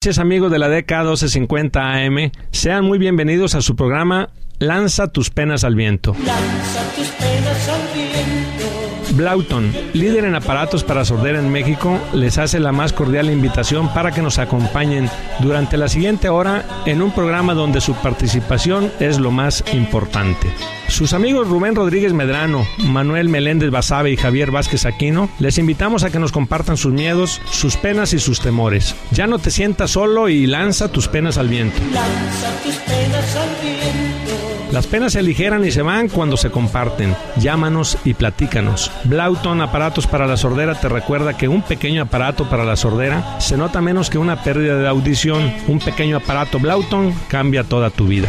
noches amigos de la DK 1250 AM, sean muy bienvenidos a su programa. Lanza tus penas al viento. Blauton, líder en aparatos para sordera en México, les hace la más cordial invitación para que nos acompañen durante la siguiente hora en un programa donde su participación es lo más importante. Sus amigos Rubén Rodríguez Medrano, Manuel Meléndez Basabe y Javier Vázquez Aquino, les invitamos a que nos compartan sus miedos, sus penas y sus temores. Ya no te sientas solo y lanza tus penas al viento. Lanza tus penas al viento. Las penas se aligeran y se van cuando se comparten. Llámanos y platícanos. Blauton Aparatos para la Sordera te recuerda que un pequeño aparato para la sordera se nota menos que una pérdida de audición. Un pequeño aparato Blauton cambia toda tu vida.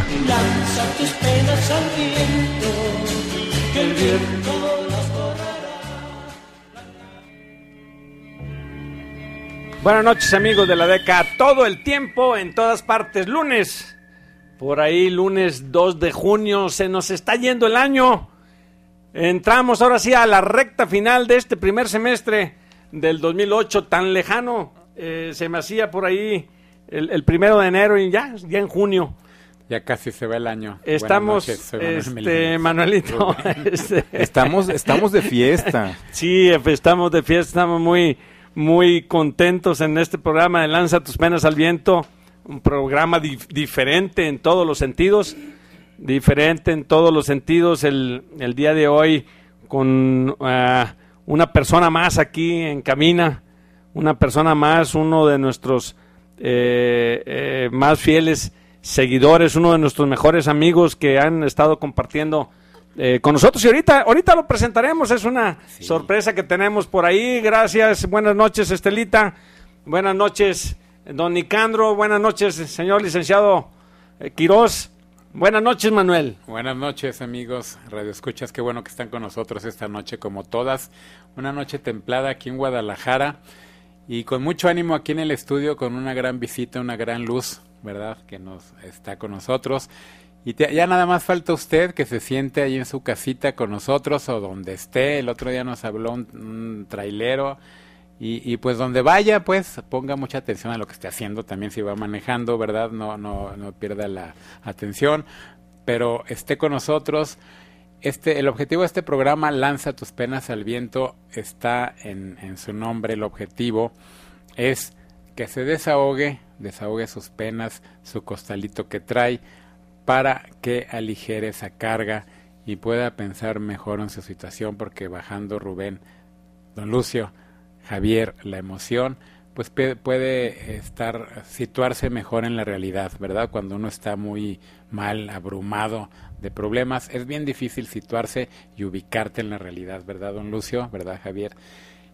Buenas noches amigos de la DECA. Todo el tiempo, en todas partes. Lunes. Por ahí, lunes 2 de junio. Se nos está yendo el año. Entramos ahora sí a la recta final de este primer semestre del 2008, tan lejano. Eh, se me hacía por ahí el, el primero de enero y ya, ya en junio. Ya casi se va el año. Estamos, noches, este. Manuelito. este, Estamos, estamos de fiesta. Sí, estamos de fiesta, estamos muy, muy contentos en este programa de Lanza tus penas al viento, un programa dif- diferente en todos los sentidos, diferente en todos los sentidos el, el día de hoy con ah, una persona más aquí en Camina, una persona más, uno de nuestros eh, eh, más fieles seguidores, uno de nuestros mejores amigos que han estado compartiendo eh, con nosotros. Y ahorita, ahorita lo presentaremos, es una sorpresa que tenemos por ahí. Gracias, buenas noches Estelita, buenas noches don Nicandro, buenas noches señor licenciado eh, Quirós, buenas noches Manuel. Buenas noches, amigos Radio Escuchas. Qué bueno que están con nosotros esta noche, como todas. Una noche templada aquí en Guadalajara y con mucho ánimo aquí en el estudio, con una gran visita, una gran luz, ¿verdad? Que nos está con nosotros. Y te- ya nada más falta usted que se siente ahí en su casita con nosotros o donde esté. El otro día nos habló un, un trailero. Y, pues donde vaya, pues ponga mucha atención a lo que esté haciendo, también si va manejando, ¿verdad? No, no, no pierda la atención, pero esté con nosotros. Este, el objetivo de este programa, Lanza tus penas al viento, está en, en su nombre. El objetivo es que se desahogue, desahogue sus penas, su costalito que trae, para que aligere esa carga y pueda pensar mejor en su situación, porque bajando Rubén, don Lucio, Javier, la emoción, pues puede estar, situarse mejor en la realidad, ¿verdad? Cuando uno está muy mal, abrumado de problemas, es bien difícil situarse y ubicarte en la realidad, ¿verdad, don Lucio? ¿Verdad, Javier?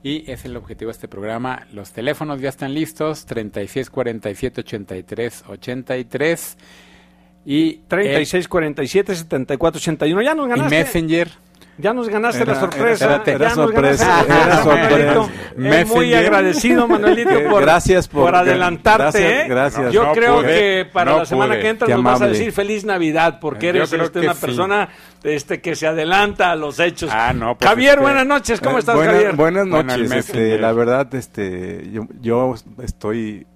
Y es el objetivo de este programa. Los teléfonos ya están listos, 36 47 83 83 y 36, 47, 74, 81. Ya nos y ganaste. Messenger Ya nos ganaste Era- la sorpresa. era- sorpresa, ganaste. Manuelito. muy agradecido, Manuelito, Que por, gracias por- adelantarte. gracias, ¿eh? gracias. Yo No creo pude, que para no la semana pude. que entra Qué nos vas a decir Feliz Navidad, porque eres este, una sí. persona este, que se adelanta a los hechos. Ah, no, pues, Javier, este, buenas noches. ¿Cómo Eh, estás, buenas, Javier? Buenas noches. este, la verdad, este, yo, yo estoy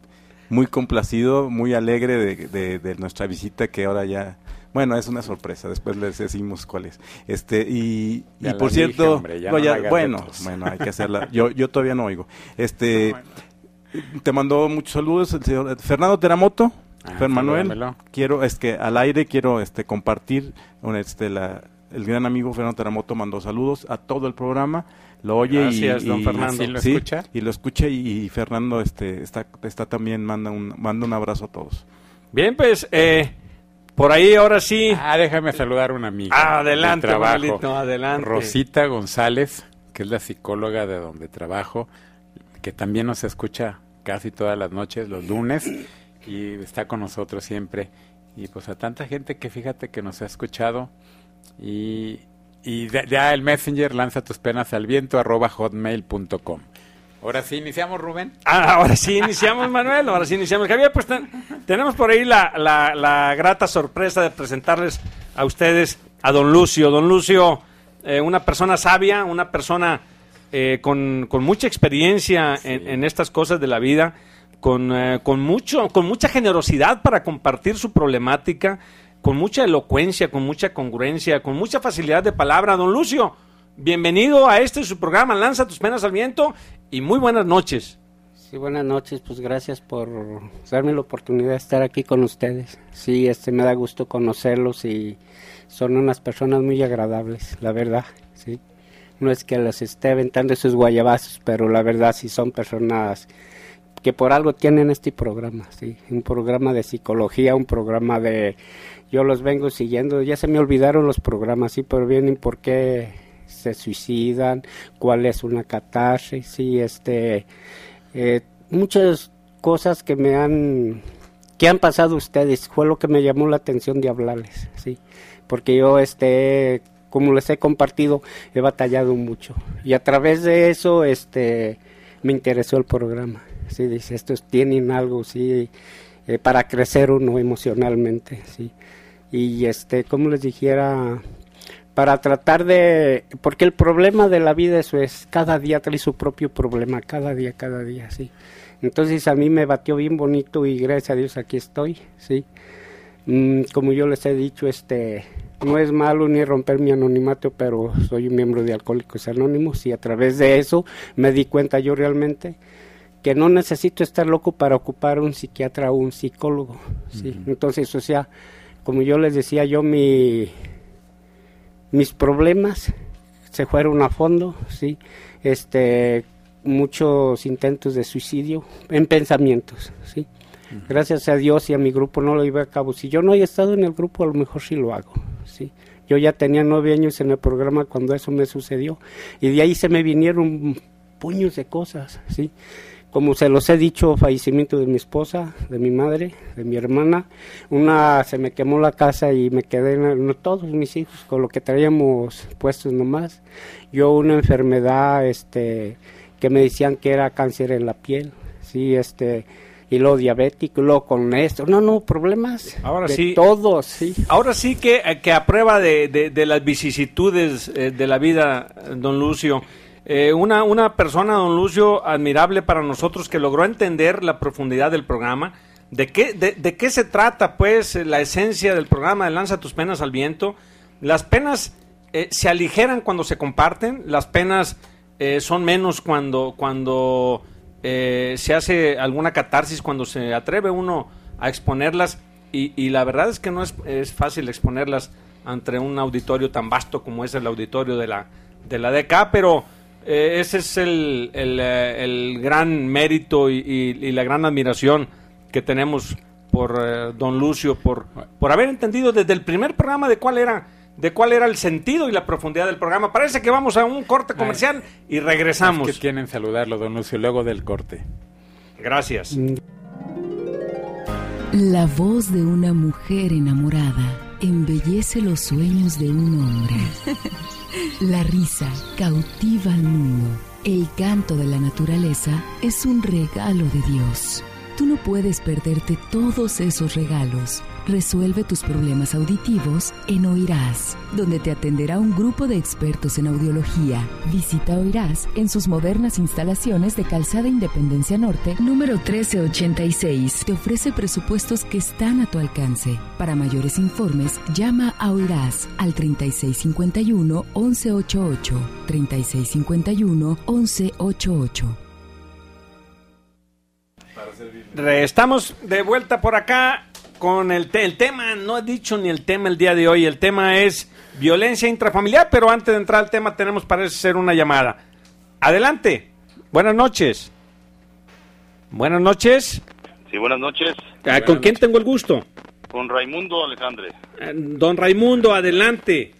muy complacido, muy alegre de, de- de nuestra visita que ahora ya, bueno, es una sorpresa. Después les decimos cuál es. Este y, Ya y la por dije, cierto, hombre, ya no, ya- bueno, retos. bueno, hay que hacerla. Yo, yo todavía no oigo. Este, te mandó muchos saludos el señor Fernando Teramoto. Ah, Fer Manuel, salúdamelo. quiero es que al aire quiero este compartir un, este la el gran amigo Fernando Teramoto mandó saludos a todo el programa lo oye y- don y, Fernando. ¿Sí lo sí, escucha? y lo escucha y, y Fernando este está está también manda un manda un abrazo a todos Bien, pues, eh, por ahí ahora sí. Ah, déjame saludar a una amiga. Adelante, trabajo. Manuelito, adelante. Rosita González, que es la psicóloga de donde trabajo, que también nos escucha casi todas las noches, los lunes, y está con nosotros siempre. Y pues a tanta gente que fíjate que nos ha escuchado. Y, y de- ya el Messenger lanza tus penas al viento arroba hotmail.com. Ahora sí, iniciamos, Rubén. Ah, ahora sí iniciamos, Manuel, ahora sí iniciamos. Javier, pues ten- tenemos por ahí la, la- la grata sorpresa de presentarles a ustedes a don Lucio. Don Lucio, eh, una persona sabia, una persona eh, con, con mucha experiencia en, en estas cosas de la vida, con, eh, con, mucho, con mucha generosidad para compartir su problemática, con mucha elocuencia, con mucha congruencia, con mucha facilidad de palabra. Don Lucio, bienvenido a este su programa Lanza tus penas al viento y muy buenas noches. Sí, buenas noches, pues gracias por darme la oportunidad de estar aquí con ustedes. Sí, este me da gusto conocerlos y son unas personas muy agradables, la verdad, sí. No es que les esté aventando esos guayabazos, pero la verdad sí son personas que por algo tienen este programa, sí, un programa de psicología, un programa de yo los vengo siguiendo, ya se me olvidaron los programas, sí, pero vienen por qué se suicidan, cuál es una catarsis, sí, este eh, muchas cosas que me han que han pasado ustedes fue lo que me llamó la atención de hablarles, sí, porque yo este como les he compartido he batallado mucho y a través de eso este me interesó el programa, sí, dice estos tienen algo, sí, eh, para crecer uno emocionalmente, sí, y este como les dijera para tratar de porque el problema de la vida eso es cada día trae su propio problema cada día cada día sí. Entonces a mí me batió bien bonito y gracias a Dios aquí estoy sí. Mm, como yo les he dicho este no es malo ni romper mi anonimato pero soy un miembro de Alcohólicos Anónimos y a través de eso me di cuenta yo realmente que no necesito estar loco para ocupar un psiquiatra o un psicólogo sí. Entonces o sea como yo les decía yo mi mis problemas se fueron a fondo, sí, este, muchos intentos de suicidio en pensamientos, sí. Gracias a Dios y a mi grupo no lo iba a cabo. Si yo no he estado en el grupo, a lo mejor sí lo hago, sí. Yo ya tenía nueve años en el programa cuando eso me sucedió y de ahí se me vinieron puños de cosas, sí como se los he dicho, fallecimiento de mi esposa, de mi madre, de mi hermana. Una se me quemó la casa y me quedé, todos mis hijos, con lo que traíamos puestos nomás. Yo una enfermedad este, que me decían que era cáncer en la piel, sí, este, y lo diabético, luego con esto. No, no, problemas Ahora de sí. todos, sí. Ahora sí que, que a prueba de, de- de las vicisitudes eh, de la vida, don Lucio, eh, una, una persona, don Lucio, admirable para nosotros que logró entender la profundidad del programa. ¿De qué, de, de qué se trata, pues, la esencia del programa de Lanza tus penas al viento? Las penas eh, se aligeran cuando se comparten, las penas eh, son menos cuando, cuando eh, se hace alguna catarsis, cuando se atreve uno a exponerlas. Y, y la verdad es que no es, es fácil exponerlas ante un auditorio tan vasto como es el auditorio de la, de la DK, pero eh, ese es el, el, eh, el gran mérito y, y- y la gran admiración que tenemos por eh, don Lucio, por, por haber entendido desde el primer programa de cuál era de cuál era el sentido y la profundidad del programa. Parece que vamos a un corte comercial y regresamos. Es que tienen saludarlo, don Lucio, luego del corte. Gracias. La voz de una mujer enamorada embellece los sueños de un hombre. La risa cautiva al mundo. El canto de la naturaleza es un regalo de Dios. Tú no puedes perderte todos esos regalos. Resuelve tus problemas auditivos en Oirás, donde te atenderá un grupo de expertos en audiología. Visita Oirás en sus modernas instalaciones de Calzada Independencia Norte, número 1386. Te ofrece presupuestos que están a tu alcance. Para mayores informes, llama a Oirás al 3651-1188. 3651-1188. Re- Estamos de vuelta por acá con el, te- el tema, no he dicho ni el tema el día de hoy, el tema es violencia intrafamiliar, pero antes de entrar al tema tenemos parece ser una llamada. Adelante, buenas noches. Buenas noches. Sí, buenas noches. Ah, ¿Con quién tengo el gusto? Con Raimundo Alejandre. Eh, Don Raimundo, adelante.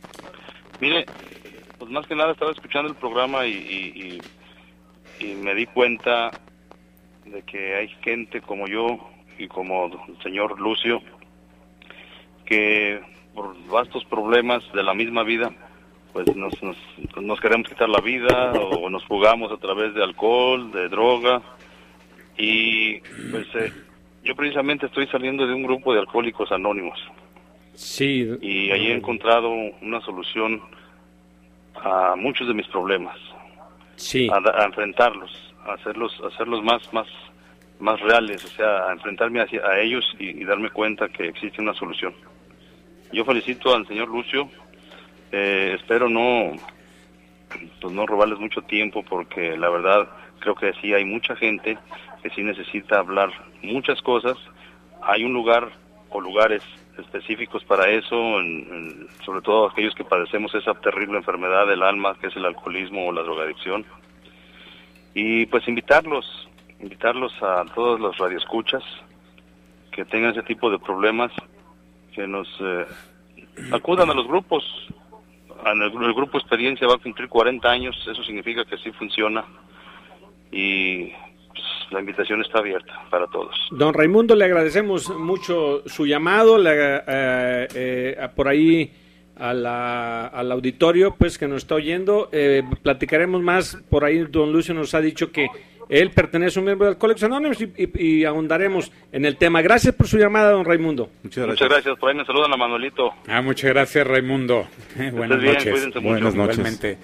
Mire, pues más que nada estaba escuchando el programa y, y, y- y me di cuenta de que hay gente como yo y como el señor Lucio que por vastos problemas de la misma vida pues nos, nos, nos queremos quitar la vida o nos jugamos a través de alcohol, de droga. Y pues eh, yo precisamente estoy saliendo de un grupo de alcohólicos anónimos. Sí, y ahí he encontrado una solución a muchos de mis problemas, sí. a, a enfrentarlos, hacerlos, hacerlos más, más, más reales, o sea, enfrentarme a ellos y, y darme cuenta que existe una solución. Yo felicito al señor Lucio, eh, espero no, pues no robarles mucho tiempo porque la verdad creo que sí hay mucha gente que sí necesita hablar muchas cosas. Hay un lugar o lugares específicos para eso, en- en- sobre todo aquellos que padecemos esa terrible enfermedad del alma que es el alcoholismo o la drogadicción. Y pues invitarlos, invitarlos a todos los radioescuchas que tengan ese tipo de problemas, que nos eh, acudan a los grupos. El, el grupo Experiencia va a cumplir 40 años, eso significa que sí funciona. Y pues, la invitación está abierta para todos. Don Raimundo, le agradecemos mucho su llamado, le, eh, eh, por ahí a la- al auditorio pues que nos está oyendo. Eh, platicaremos más, por ahí don Lucio nos ha dicho que él pertenece a un miembro de Alcohólicos Anónimos y, y- y ahondaremos en el tema. Gracias por su llamada, don Raimundo. Muchas Muchas gracias, por ahí me saludan a Manuelito. Ah, muchas gracias, Raimundo. Buenas bien, noches. cuídense mucho. Buenas noches.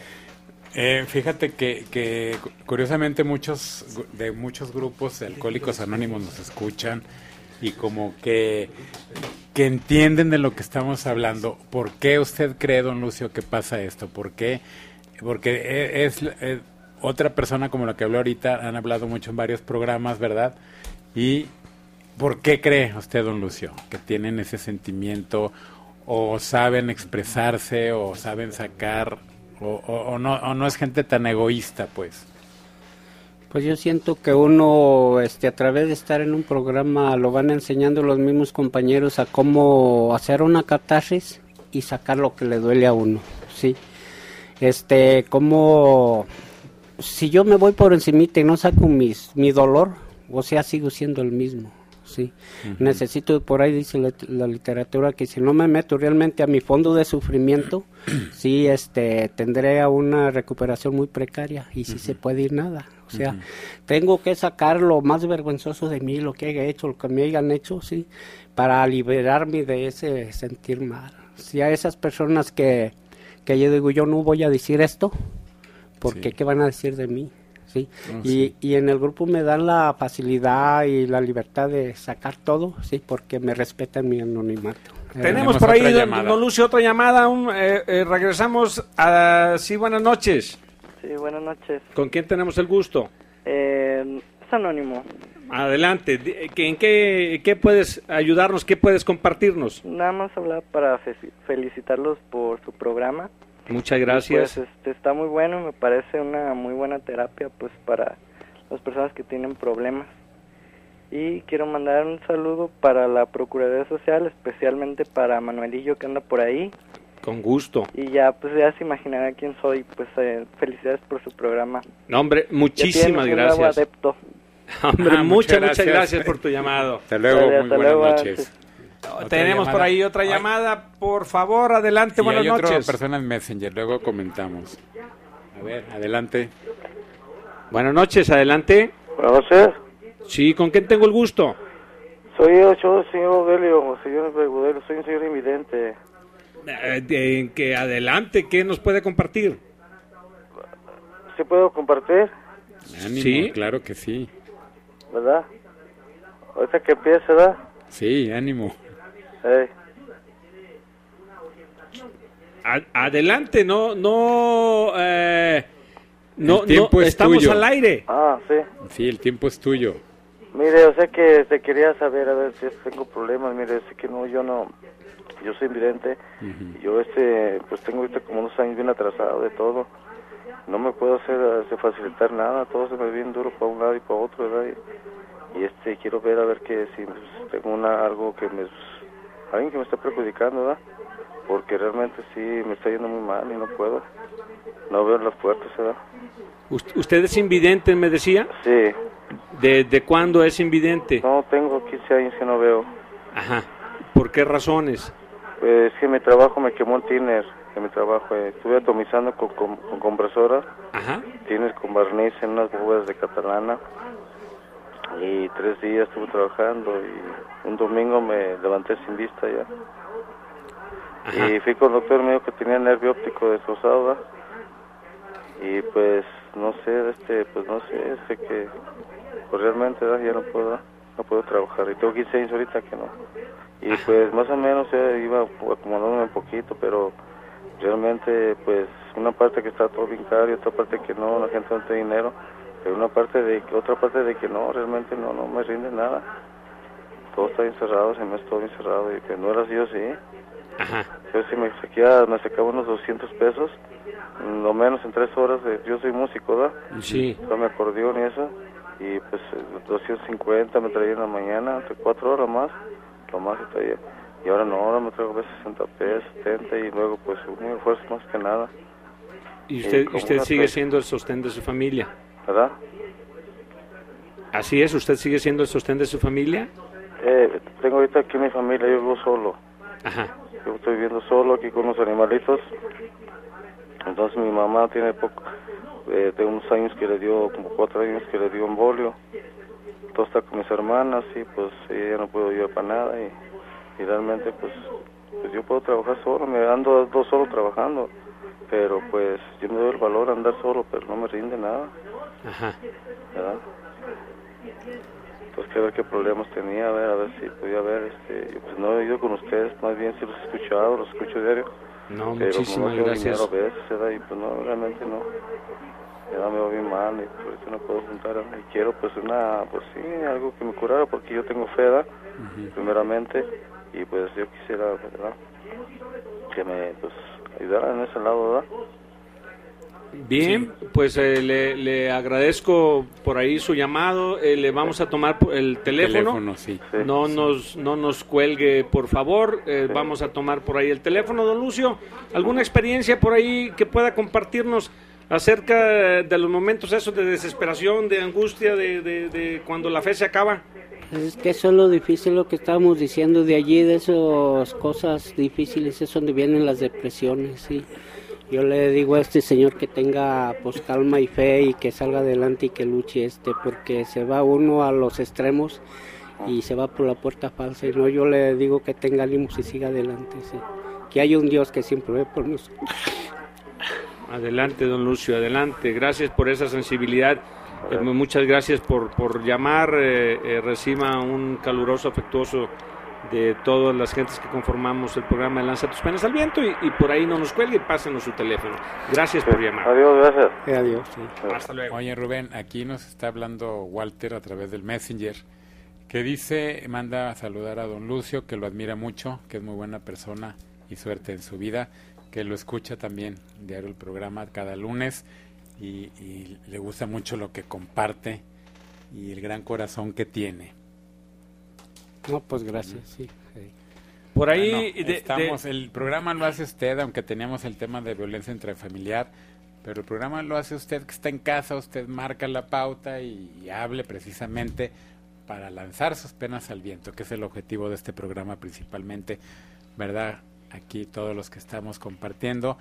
Eh, fíjate que, que cu- curiosamente muchos de muchos grupos de alcohólicos anónimos nos escuchan y como que, que entienden de lo que estamos hablando. ¿Por qué usted cree, don Lucio, que pasa esto? ¿Por qué? Porque e- es, eh, otra persona como la que habló ahorita, han hablado mucho en varios programas, ¿verdad? Y ¿por qué cree usted, don Lucio, que tienen ese sentimiento o saben expresarse o saben sacar o no, o no es gente tan egoísta, pues? Pues yo siento que uno, este, a través de estar en un programa, lo van enseñando los mismos compañeros a cómo hacer una catarsis y sacar lo que le duele a uno, sí. Este, como si yo me voy por encimita y no saco mis, mi dolor, o sea, sigo siendo el mismo, sí. Necesito, por ahí dice la, la literatura, que si no me meto realmente a mi fondo de sufrimiento, sí, este, tendré a una recuperación muy precaria y si se puede ir nada. O sea, tengo que sacar lo más vergonzoso de mí, lo que haya hecho, lo que me hayan hecho, sí, para liberarme de ese sentir mal. Si a esas personas que, que yo digo, yo no voy a decir esto, porque Sí. ¿qué van a decir de mí? ¿Sí? Oh, y, sí. y en el grupo me dan la facilidad y la libertad de sacar todo, sí, porque me respetan mi anonimato. Eh, Tenemos Tenemos por ahí, otra don, llamada. don Lucio, otra llamada. un, eh, eh, regresamos a... Sí, buenas noches. Sí, buenas noches. ¿Con quién tenemos el gusto? Eh, es anónimo. Adelante. Eh, ¿En qué, qué puedes ayudarnos? ¿Qué puedes compartirnos? Nada más hablar para fe- felicitarlos por su programa. Muchas Y, gracias. Pues este, está muy bueno, me parece una muy buena terapia pues para las personas que tienen problemas. Y quiero mandar un saludo para la Procuraduría Social, especialmente para Manuelillo que anda por ahí. Con gusto. Y ya pues ya se imaginará quién soy. Pues eh, felicidades por su programa. No, hombre, muchísimas un nuevo gracias. adepto. Hombre, Ah, muchas, muchas muchas gracias. gracias por tu llamado. Hasta luego, Dale, muy hasta buenas luego, noches. Otra Tenemos por ahí otra Ay, llamada. Por favor, adelante. y Buenas hay otra noches. persona en Messenger, luego comentamos. A ver, adelante. Buenas noches, adelante. Buenas noches. Sí, ¿con quién tengo el gusto? Soy el yo, señor Odelio, señor Bergudero, soy un señor invidente. Eh, que adelante, ¿qué nos puede compartir? ¿Sí puedo compartir? Ánimo, Sí. claro que sí. ¿Verdad? Ahorita que empiece, ¿verdad? Sí, ánimo. A- adelante, no, no, eh, no, El tiempo no, es estamos tuyo. al aire. Ah, sí. Sí, el tiempo es tuyo. Mire, o sea que te quería saber, a ver si tengo problemas. Mire, sé que no, yo no, yo soy invidente. Yo, este, pues tengo ahorita como unos años bien atrasado de todo. No me puedo hacer, hacer facilitar nada, todo se me ve bien duro para un lado y para otro, ¿verdad? Y, y, este, quiero ver a ver que si pues, tengo una, algo que me, alguien que me está perjudicando, ¿verdad? Porque realmente sí me está yendo muy mal y no puedo. No veo las puertas, ¿verdad? Ust- ¿Usted es invidente, me decía? Sí, ¿Desde cuándo es invidente? no, tengo 15 años que no veo. Ajá. ¿Por qué razones? Pues que mi trabajo me quemó el tiner, que mi trabajo, eh, estuve atomizando con, con, con compresora, Ajá. tiner con barniz en unas bóvedas de catalana y tres días estuve trabajando y un domingo me levanté sin vista ya. Ajá. Y fui con el doctor, me dijo que tenía nervio óptico destrozado. Y pues, no sé, este, pues no sé, sé que pues realmente ¿verdad? ya no puedo, no puedo trabajar. Y tengo 15 años ahorita que no. Y pues más o menos eh, iba acomodándome un poquito, pero realmente pues una parte que está todo bien caro y otra parte que no, la gente no tiene dinero, pero una parte de otra parte de que no, realmente no, no me rinde nada. Todo está encerrado, se me todo encerrado y que no era así yo sí. Ajá. Yo sí me saquía, me sacaba unos 200 pesos, lo menos en tres horas, de- yo soy músico, ¿verdad? Sí. Yo me acordeón y eso, y pues eh, 250 me traía en la mañana, entre cuatro horas más, lo más que traía. Y ahora no, ahora me traigo a veces 60 pesos, 70 y luego pues un esfuerzo más que nada, Y usted, como usted sigue siendo el sostén de su familia. ¿Verdad? Así es, usted sigue siendo el sostén de su familia. Eh, tengo ahorita aquí mi familia, yo vivo solo. Ajá. Yo estoy viviendo solo aquí con los animalitos. Entonces mi mamá tiene poco, eh, de unos años que le dio, como cuatro años que le dio embolio. Todo está con mis hermanas y pues ella no puedo ayudar para nada y, y realmente pues, pues yo puedo trabajar solo, me ando dos solo trabajando. Pero pues yo me doy el valor a andar solo, pero no me rinde nada, Ajá. ¿verdad? Pues que ver qué problemas tenía, a ver, a ver si podía ver, este, pues no he ido con ustedes, más bien si los he escuchado, los escucho diario. No, Pero muchísimas no tengo gracias. a veces, ¿verdad? Y pues no, realmente no. Ya me va bien mal y por eso no puedo juntar. Y quiero pues una, pues sí, algo que me curara porque yo tengo fe, ¿verdad? Primeramente. Y pues yo quisiera, ¿verdad? Que me, pues, ayudara en ese lado, ¿verdad? Bien, pues eh, le, le agradezco por ahí su llamado. eh, le vamos a tomar el teléfono. Teléfono, sí. Sí. No nos, no nos cuelgue, por favor. eh, Vamos a tomar por ahí el teléfono, don Lucio. ¿Alguna experiencia por ahí que pueda compartirnos acerca de los momentos esos de desesperación, de angustia, de, de- de cuando la fe se acaba? Es que eso es lo difícil, lo que estábamos diciendo de allí, de esas cosas difíciles, es donde vienen las depresiones, sí. Yo le digo a este señor que tenga pues calma y fe y que salga adelante y que luche este, porque se va uno a los extremos y se va por la puerta falsa y no, yo le digo que tenga ánimo y siga adelante, sí. Que hay un Dios que siempre ve por nosotros. Adelante, don Lucio, adelante. Gracias por esa sensibilidad. Eh, muchas gracias por, por llamar. eh, eh, reciba un caluroso, afectuoso de todas las gentes que conformamos el programa de Lanza tus penas al viento y, y por ahí no nos cuelgue y pásenos su teléfono. Gracias por llamar. Adiós, gracias. Eh, Adiós, sí. Hasta luego. Oye Rubén, aquí nos está hablando Walter a través del Messenger, que dice, manda a saludar a don Lucio, que lo admira mucho, que es muy buena persona y suerte en su vida, que lo escucha también diario el programa cada lunes y, y le gusta mucho lo que comparte y el gran corazón que tiene. No, pues gracias, sí. sí. Por ahí, Bueno, de- de- estamos, el programa lo hace usted, aunque teníamos el tema de violencia intrafamiliar, pero el programa lo hace usted que está en casa, usted marca la pauta y, y hable precisamente para lanzar sus penas al viento, que es el objetivo de este programa principalmente, ¿verdad? Aquí todos los que estamos compartiendo,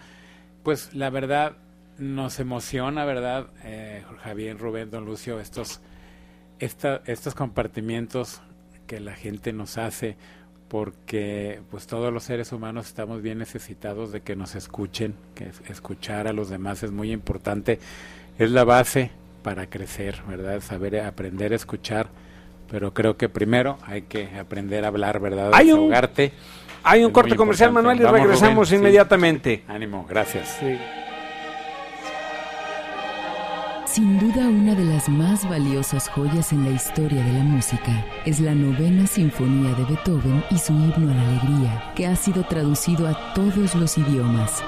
pues la verdad nos emociona, ¿verdad? Eh, Javier, Rubén, Don Lucio, estos, esta- estos compartimientos que la gente nos hace porque pues todos los seres humanos estamos bien necesitados de que nos escuchen, que es- escuchar a los demás es muy importante, es la base para crecer, ¿verdad? Saber aprender a escuchar, pero creo que primero hay que aprender a hablar, ¿verdad? Hay un- hay un corte comercial. Manuel, y Vamos, regresamos Rubén, sí. inmediatamente. Ánimo, gracias. Sin duda una de las más valiosas joyas en la historia de la música es la novena sinfonía de Beethoven y su himno a la alegría, que ha sido traducido a todos los idiomas.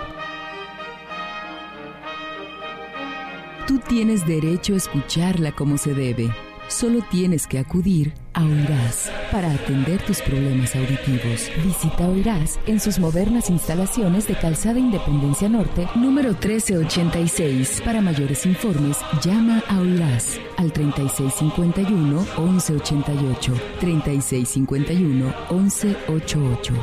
Tú tienes derecho a escucharla como se debe. Solo tienes que acudir a Oirás para atender tus problemas auditivos. Visita Oirás en sus modernas instalaciones de Calzada Independencia Norte, número 1386. Para mayores informes, llama a Oirás al 3651-1188. 3651-1188.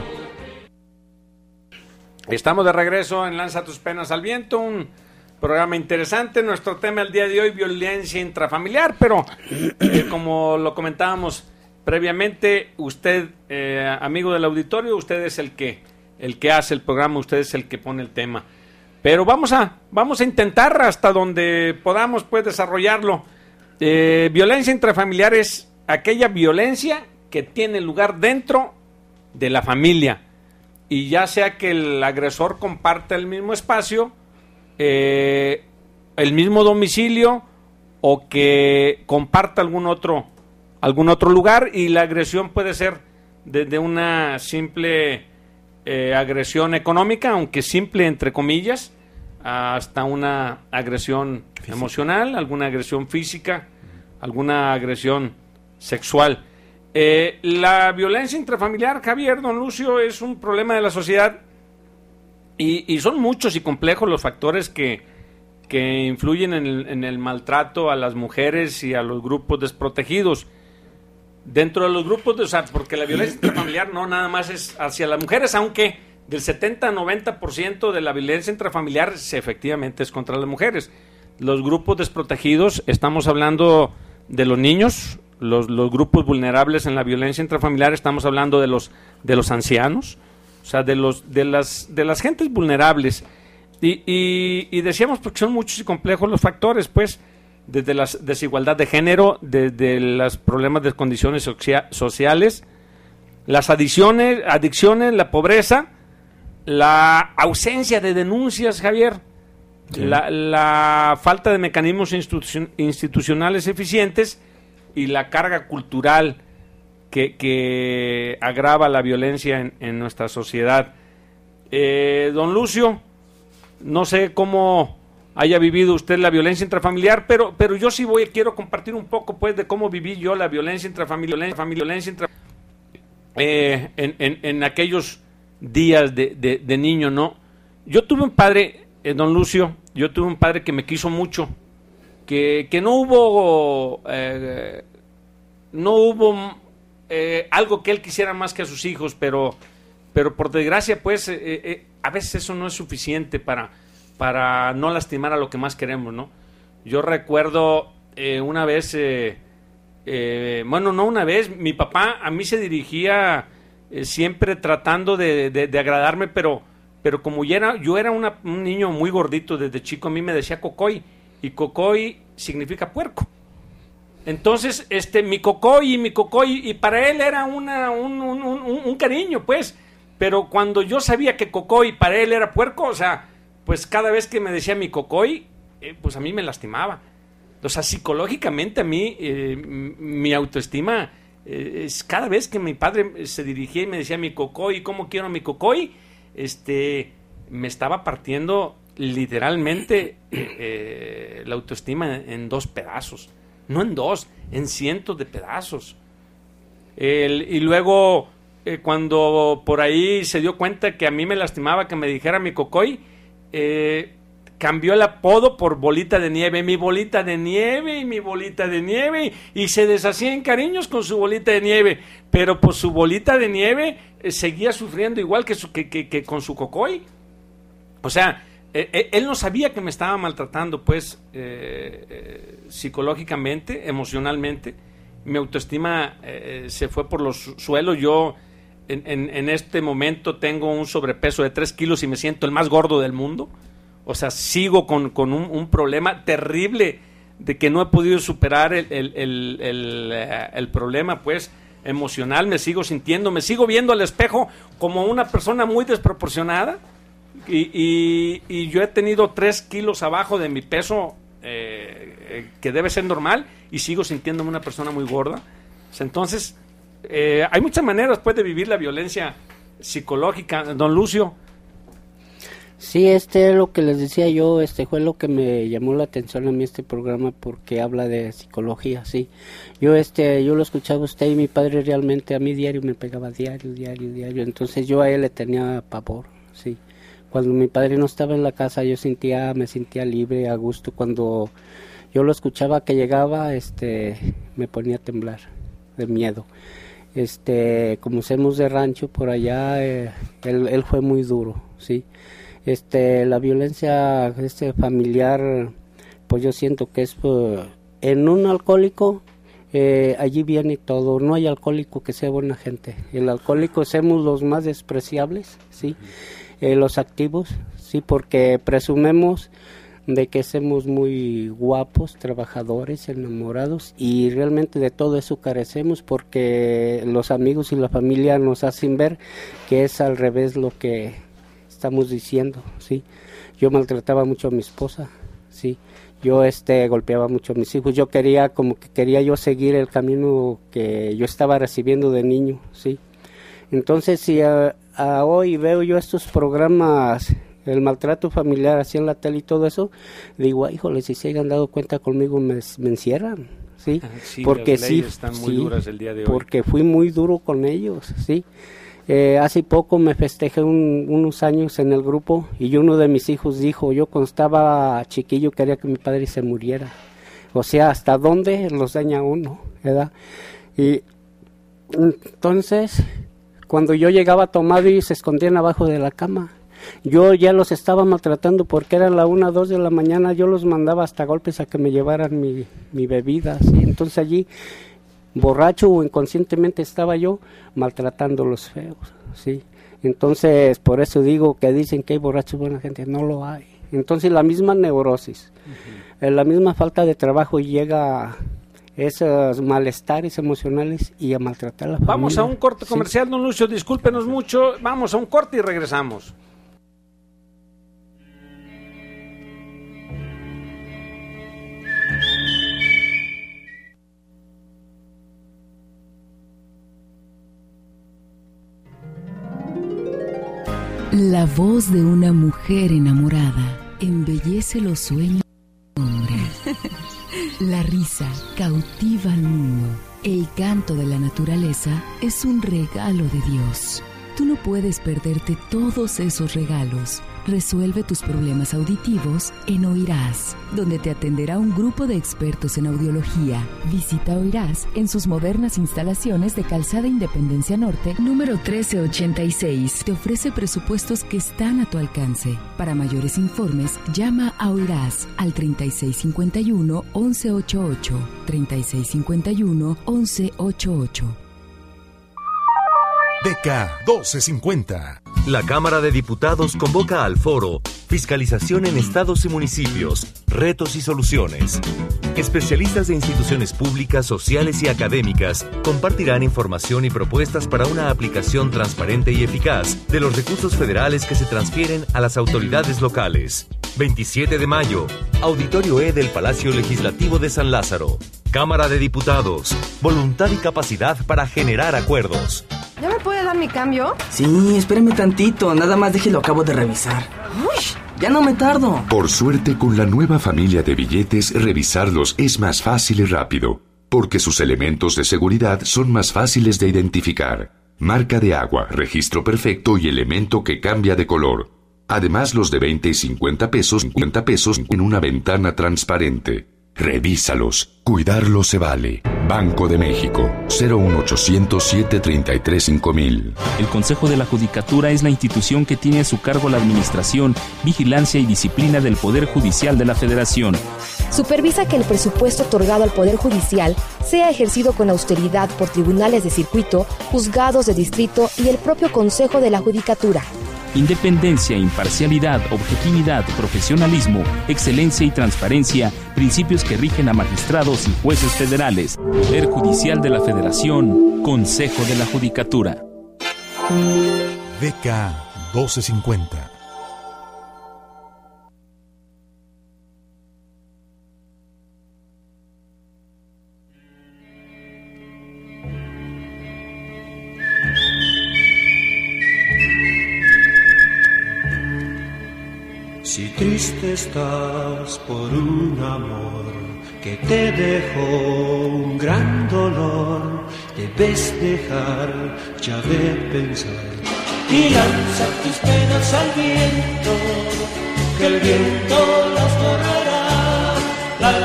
Estamos de regreso en Lanza tus penas al viento, un programa interesante. Nuestro tema el día de hoy, violencia intrafamiliar, pero eh, como lo comentábamos previamente, usted, eh, amigo del auditorio, usted es el que, el que hace el programa, usted es el que pone el tema. Pero vamos a, vamos a intentar hasta donde podamos pues desarrollarlo. Eh, violencia intrafamiliar es aquella violencia que tiene lugar dentro de la familia. Y ya sea que el agresor comparte el mismo espacio, eh, el mismo domicilio o que comparta algún otro, algún otro lugar y la agresión puede ser desde una simple eh, agresión económica, aunque simple entre comillas, hasta una agresión emocional, alguna agresión física, alguna agresión sexual. Eh, la violencia intrafamiliar, Javier, don Lucio, es un problema de la sociedad y, y son muchos y complejos los factores que, que influyen en el, en el maltrato a las mujeres y a los grupos desprotegidos. Dentro de los grupos, de, o sea, porque la violencia intrafamiliar no nada más es hacia las mujeres, aunque del 70 a 90% de la violencia intrafamiliar se, efectivamente es contra las mujeres. Los grupos desprotegidos, estamos hablando de los niños, los, los grupos vulnerables en la violencia intrafamiliar, estamos hablando de los, de los ancianos, o sea, de, los, de, las, de las gentes vulnerables. Y, y, y decíamos porque son muchos y complejos los factores, pues, desde la desigualdad de género, desde los problemas de condiciones socia sociales, las adicciones, adicciones, la pobreza, la ausencia de denuncias, Javier, sí. la, la, falta de mecanismos institucion institucionales eficientes y la carga cultural que, agrava la violencia en, nuestra sociedad. Eh, don Lucio, no sé cómo haya vivido usted la violencia intrafamiliar, pero, pero yo sí voy, quiero compartir un poco pues de cómo viví yo la violencia intrafamiliar, violencia eh, en, en, en, aquellos días de, de, de, niño, ¿no? Yo tuve un padre, eh, don Lucio, yo tuve un padre que me quiso mucho, que, que no hubo, eh, no hubo eh, algo que él quisiera más que a sus hijos, pero, pero por desgracia, pues, eh, a veces eso no es suficiente para, para no lastimar a lo que más queremos, ¿no? Yo recuerdo una vez, bueno, no una vez, mi papá a mí se dirigía eh, siempre tratando de, de, de, agradarme, pero, pero como yo era, yo era una, un niño muy gordito desde chico, a mí me decía cocoy, y cocoy significa puerco. Entonces, este, mi cocoy y mi cocoy, y para él era una, un, un, un, un, cariño, pues, pero cuando yo sabía que cocoy para él era puerco, o sea, pues cada vez que me decía mi cocoy, eh, pues a mí me lastimaba. O sea, psicológicamente a mí, eh, mi autoestima es cada vez que mi padre se dirigía y me decía mi cocoy, ¿cómo quiero mi cocoy? Este, me estaba partiendo literalmente eh, la autoestima en, dos pedazos. No en dos, en cientos de pedazos. Y luego, eh, cuando por ahí se dio cuenta que a mí me lastimaba que me dijera mi cocoy, eh, cambió el apodo por bolita de nieve, mi bolita de nieve y mi bolita de nieve, y se deshacía en cariños con su bolita de nieve, pero pues su bolita de nieve eh, seguía sufriendo igual que, su, que, que, con su cocoy. O sea, eh, él no sabía que me estaba maltratando, pues, eh, psicológicamente, emocionalmente. Mi autoestima se fue por los suelos. Yo en, este momento tengo un sobrepeso de 3 kilos y me siento el más gordo del mundo. O sea, sigo con, un, problema terrible de que no he podido superar el, el problema, pues, emocional. Me sigo sintiendo, me sigo viendo al espejo como una persona muy desproporcionada. Y, y, yo he tenido tres kilos abajo de mi peso, eh, que debe ser normal, y sigo sintiéndome una persona muy gorda. Entonces, eh, hay muchas maneras, pues, de vivir la violencia psicológica. Don Lucio, Sí, este es lo que les decía yo, este fue lo que me llamó la atención a mí este programa porque habla de psicología, sí. Yo este yo lo escuchaba usted y mi padre realmente a mí diario me pegaba diario, diario, diario, entonces yo a él le tenía pavor, sí. Cuando mi padre no estaba en la casa yo sentía me sentía libre, a gusto. Cuando yo lo escuchaba que llegaba, este me ponía a temblar de miedo. Este, como somos de rancho por allá, eh, él, fue muy duro, sí este la violencia este familiar pues yo siento que es pues, en un alcohólico eh, allí viene todo. No hay alcohólico que sea buena gente. El alcohólico somos los más despreciables sí eh, los activos sí porque presumemos de que somos muy guapos, trabajadores, enamorados y realmente de todo eso carecemos porque los amigos y la familia nos hacen ver que es al revés lo que estamos diciendo, ¿sí? Yo maltrataba mucho a mi esposa, ¿sí? Yo este golpeaba mucho a mis hijos, yo quería como que quería yo seguir el camino que yo estaba recibiendo de niño, ¿sí? Entonces, si a, a hoy veo yo estos programas el maltrato familiar así en la tele y todo eso, digo, "Ay, híjole, si se hayan dado cuenta conmigo me, me encierran, ¿sí? Sí, porque sí, leyes están muy sí, duras el día de hoy. porque fui muy duro con ellos, ¿sí? Eh, hace poco me festejé un- unos años en el grupo y uno de mis hijos dijo, yo cuando estaba chiquillo quería que mi padre se muriera. O sea, ¿hasta dónde los daña uno? ¿Verdad? Y entonces, cuando yo llegaba tomado y se escondían abajo de la cama, yo ya los estaba maltratando porque era la una, dos de la mañana, yo los mandaba hasta golpes a que me llevaran mi, mi bebida, ¿sí? Entonces allí, borracho o inconscientemente estaba yo maltratándolos feos, ¿sí? Entonces, por eso digo que dicen que hay borrachos buena gente, no lo hay. Entonces, la misma neurosis, eh, la misma falta de trabajo llega esos malestares emocionales y a maltratar a la familia. Vamos a un corte Sí. comercial, don Lucio, discúlpenos mucho. Vamos a un corte y regresamos. La voz de una mujer enamorada embellece los sueños de un hombre. La risa cautiva al mundo. El canto de la naturaleza es un regalo de Dios. Tú no puedes perderte todos esos regalos. Resuelve tus problemas auditivos en Oirás, donde te atenderá un grupo de expertos en audiología. Visita Oirás en sus modernas instalaciones de Calzada Independencia Norte, número 1386. Te ofrece presupuestos que están a tu alcance. Para mayores informes, llama a Oirás al 3651-1188. 3651-1188. DK 1250. La Cámara de Diputados convoca al foro Fiscalización en Estados y Municipios, Retos y Soluciones. Especialistas de instituciones públicas, sociales y académicas compartirán información y propuestas para una aplicación transparente y eficaz de los recursos federales que se transfieren a las autoridades locales. 27 de mayo, Auditorio E del Palacio Legislativo de San Lázaro. Cámara de Diputados, voluntad y capacidad para generar acuerdos. ¿Ya me puede dar mi cambio? Sí, espéreme tantito, nada más déjelo acabo de revisar. Uy, ya no me tardo. Por suerte, con la nueva familia de billetes, revisarlos es más fácil y rápido, porque sus elementos de seguridad son más fáciles de identificar. Marca de agua, registro perfecto y elemento que cambia de color. Además, los de 20 y 50 pesos, 50 pesos en una ventana transparente. Revísalos. Cuidarlos se vale. Banco de México. 01800 733 5000. El Consejo de la Judicatura es la institución que tiene a su cargo la administración, vigilancia y disciplina del Poder Judicial de la Federación. Supervisa que el presupuesto otorgado al Poder Judicial sea ejercido con austeridad por tribunales de circuito, juzgados de distrito y el propio Consejo de la Judicatura. Independencia, imparcialidad, objetividad, profesionalismo, excelencia y transparencia, principios que rigen a magistrados y jueces federales. Poder Judicial de la Federación, Consejo de la Judicatura. DK 1250. Si triste estás por un amor que te dejó un gran dolor, debes dejar ya de pensar y lanza tus penas al viento, que el viento las borrará. La la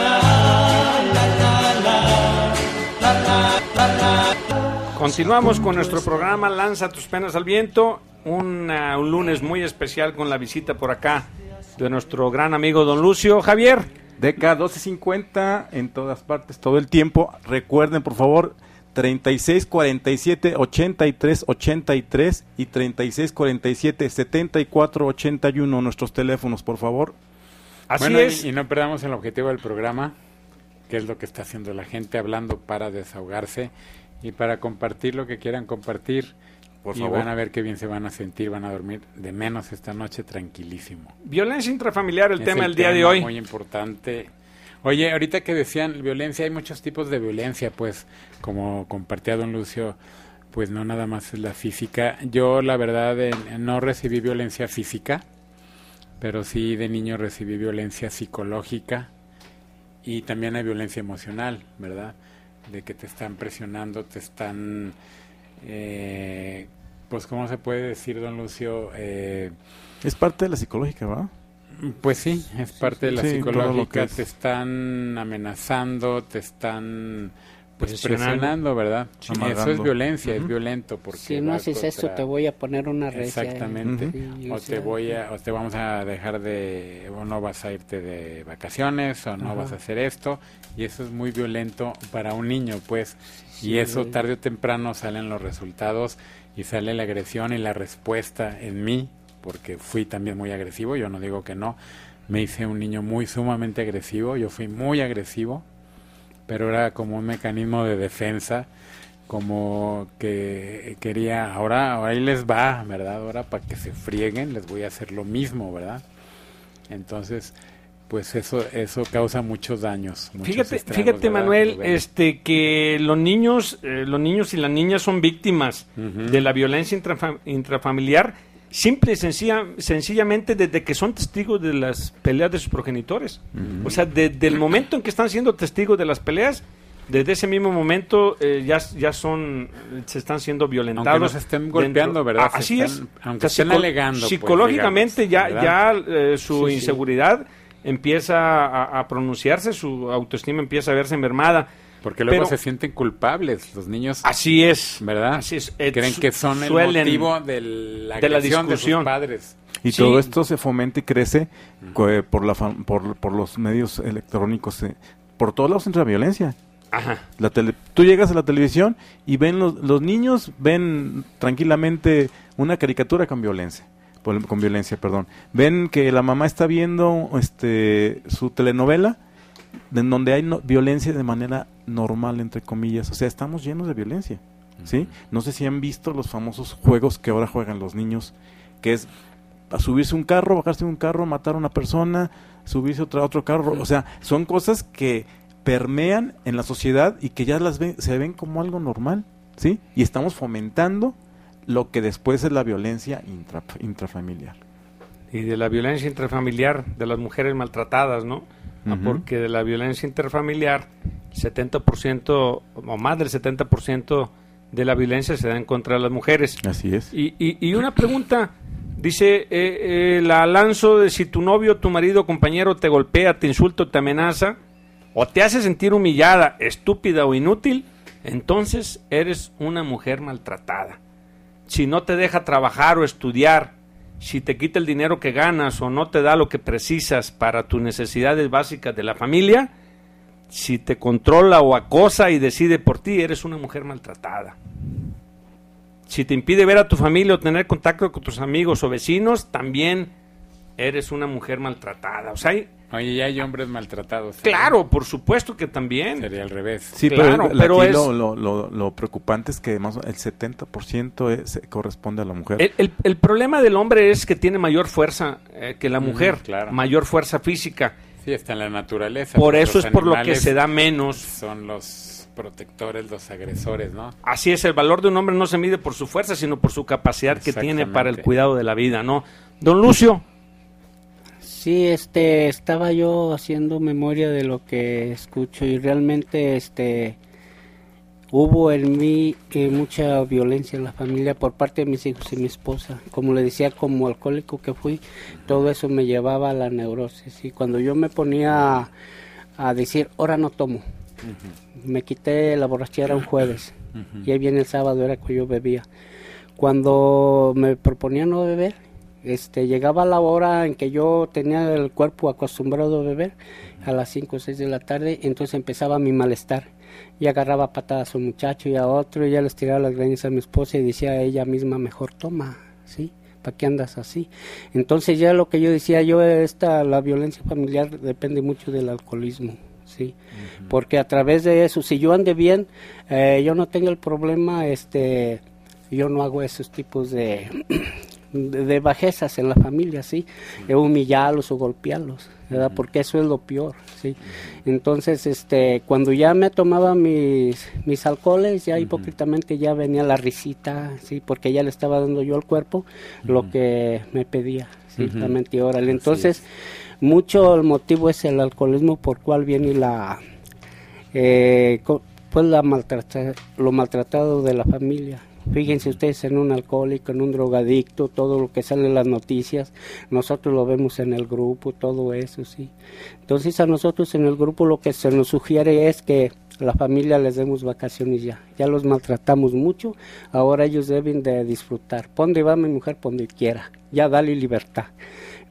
la la la la la la la. Continuamos con nuestro programa Lanza tus penas al viento. Un lunes muy especial con la visita por acá de nuestro gran amigo don Lucio Javier. DK 1250 en todas partes, todo el tiempo. Recuerden, por favor, 36 47 83 83 y 36 47 74 81 nuestros teléfonos, por favor. Así Bueno, es. Y, y no perdamos el objetivo del programa, que es lo que está haciendo la gente, hablando para desahogarse y para compartir lo que quieran compartir. Por y favor. van a ver qué bien se van a sentir, van a dormir de menos esta noche tranquilísimo. Violencia intrafamiliar, el Es tema del día de hoy. Muy importante. Oye, ahorita que decían violencia, hay muchos tipos de violencia, pues, como compartía don Lucio, pues no nada más es la física. Yo, la verdad, en- no recibí violencia física, pero sí de niño recibí violencia psicológica y también hay violencia emocional, ¿verdad? De que te están presionando, te están, eh, pues, ¿cómo se puede decir, don Lucio? Eh, Es parte de la psicológica, ¿va? pues sí, es parte de la Sí, psicológica, te están amenazando, te están pues Presionando. ¿verdad? Sí, Eso es violencia, es violento porque Si no haces esto, te voy a poner una recia. Exactamente. Sí, O o te voy a, o te vamos a dejar de, o no vas a irte de vacaciones, o no vas a hacer esto, y eso es muy violento para un niño, pues, y eso tarde o temprano salen los resultados y sale la agresión y la respuesta en mí, porque fui también muy agresivo, yo no digo que no, me hice un niño muy sumamente agresivo, yo fui muy agresivo, pero era como un mecanismo de defensa, como que quería, ahora, ahora ahí les va, ¿verdad? Ahora para que se frieguen les voy a hacer lo mismo, ¿verdad? Entonces, pues eso eso causa muchos daños. muchos Fíjate, estragos, fíjate ¿verdad, Manuel, este que los niños, eh, los niños y las niñas son víctimas de la violencia intrafa- intrafamiliar, simple y sencilla- sencillamente desde que son testigos de las peleas de sus progenitores. O sea, desde el momento en que están siendo testigos de las peleas, desde ese mismo momento eh, ya, ya son, se están siendo violentados. Aunque no se estén golpeando, ¿verdad? Ah, Se así están- es. aunque estén alegando, pues, Psicológicamente digamos, ya, ya ¿verdad? eh, su Sí, sí. Empieza a, a pronunciarse, su autoestima empieza a verse mermada. Porque luego Pero- se sienten culpables los niños. Así es. ¿Verdad? Así es. Eh, Creen que son el motivo de la de la agresión de, discusión. sus padres. Y Sí. todo esto se fomenta y crece eh, por, la por, por los medios electrónicos. eh, por todos lados entra violencia. Ajá. La tele- tú llegas a la televisión y ven los, los niños ven tranquilamente una caricatura con violencia. Con violencia, perdón. Ven que la mamá está viendo este su telenovela en donde hay no- violencia de manera normal, entre comillas. O sea, estamos llenos de violencia. ¿sí? No sé si han visto los famosos juegos que ahora juegan los niños, que es a subirse un carro, bajarse de un carro, matar a una persona, subirse otra, a otro carro. O sea, son cosas que permean en la sociedad y que ya las ven, se ven como algo normal, ¿sí? Y estamos fomentando lo que después es la violencia intra- intrafamiliar. Y de la violencia intrafamiliar de las mujeres maltratadas, ¿no? Ah. Porque de la violencia interfamiliar, el 70% o más del 70% de la violencia se da en contra de las mujeres. Así es. Y, y- y una pregunta, dice, eh, eh, la lanzo de si tu novio, tu marido, compañero te golpea, te insulta, o te amenaza, o te hace sentir humillada, estúpida o inútil, entonces eres una mujer maltratada. Si no te deja trabajar o estudiar, si te quita el dinero que ganas o no te da lo que precisas para tus necesidades básicas de la familia, si te controla o acosa y decide por ti, eres una mujer maltratada. Si te impide ver a tu familia o tener contacto con tus amigos o vecinos, también eres una mujer maltratada. O sea, hay- Oye, ya hay hombres maltratados. ¿eh? claro, por supuesto que también. Sería al revés. Sí, Claro, pero, pero aquí es- lo, lo, lo- lo preocupante es que más el 70% es- se corresponde a la mujer. El, el- el problema del hombre es que tiene mayor fuerza eh, que la mujer, claro. mayor fuerza física. Sí, está en la naturaleza. Por eso es por lo que se da menos. Son los protectores, los agresores, ¿no? Así es, el valor de un hombre no se mide por su fuerza, sino por su capacidad que tiene para el cuidado de la vida, ¿no? Don Lucio, Sí, este, estaba yo haciendo memoria de lo que escucho y realmente, este, hubo en mí eh, mucha violencia en la familia por parte de mis hijos y mi esposa. Como le decía, como alcohólico que fui, todo eso me llevaba a la neurosis. Y cuando yo me ponía a, a decir, ahora no tomo, me quité la borrachera un jueves y ahí viene el sábado, era que yo bebía. Cuando me proponía no beber, este, llegaba la hora en que yo tenía el cuerpo acostumbrado a beber, a las 5 o 6 de la tarde, entonces empezaba mi malestar. Y agarraba patadas a un muchacho y a otro, y ya les tiraba las greñas a mi esposa y decía a ella misma, mejor toma, ¿sí? ¿para qué andas así? Entonces ya lo que yo decía yo, esta, la violencia familiar depende mucho del alcoholismo, ¿sí? Porque a través de eso, si yo ande bien, eh, yo no tengo el problema, este, yo no hago esos tipos de, de, de bajezas en la familia, ¿sí? De humillarlos o golpearlos, ¿verdad? Porque eso es lo peor, ¿sí? Entonces, este, cuando ya me tomaba mis, mis alcoholes, ya hipócritamente ya venía la risita, ¿sí? Porque ya le estaba dando yo al cuerpo lo que me pedía, ¿sí? La mente órale. Entonces, mucho el motivo es el alcoholismo por cual viene la, eh, pues la maltrata, lo maltratado de la familia. Fíjense ustedes en un alcohólico, en un drogadicto, todo lo que sale en las noticias, nosotros lo vemos en el grupo, todo eso, sí. Entonces a nosotros en el grupo lo que se nos sugiere es que la familia les demos vacaciones ya. Ya los maltratamos mucho, ahora ellos deben de disfrutar. Ponde va mi mujer, donde quiera. Ya dale libertad.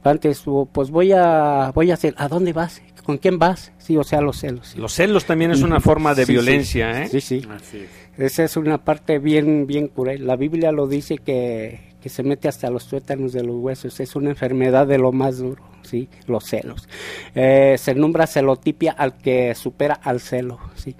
Antes, pues voy a, voy a hacer, ¿a dónde vas? ¿Con quién vas? Sí, o sea, los celos. sí. Los celos también es una forma de Sí, sí. violencia, ¿eh? Sí, sí. Esa es una parte bien, bien cruel. La Biblia lo dice que, que se mete hasta los tuétanos de los huesos. Es una enfermedad de lo más duro, ¿sí? Los celos. Eh, se nombra celotipia al que supera al celo, ¿sí?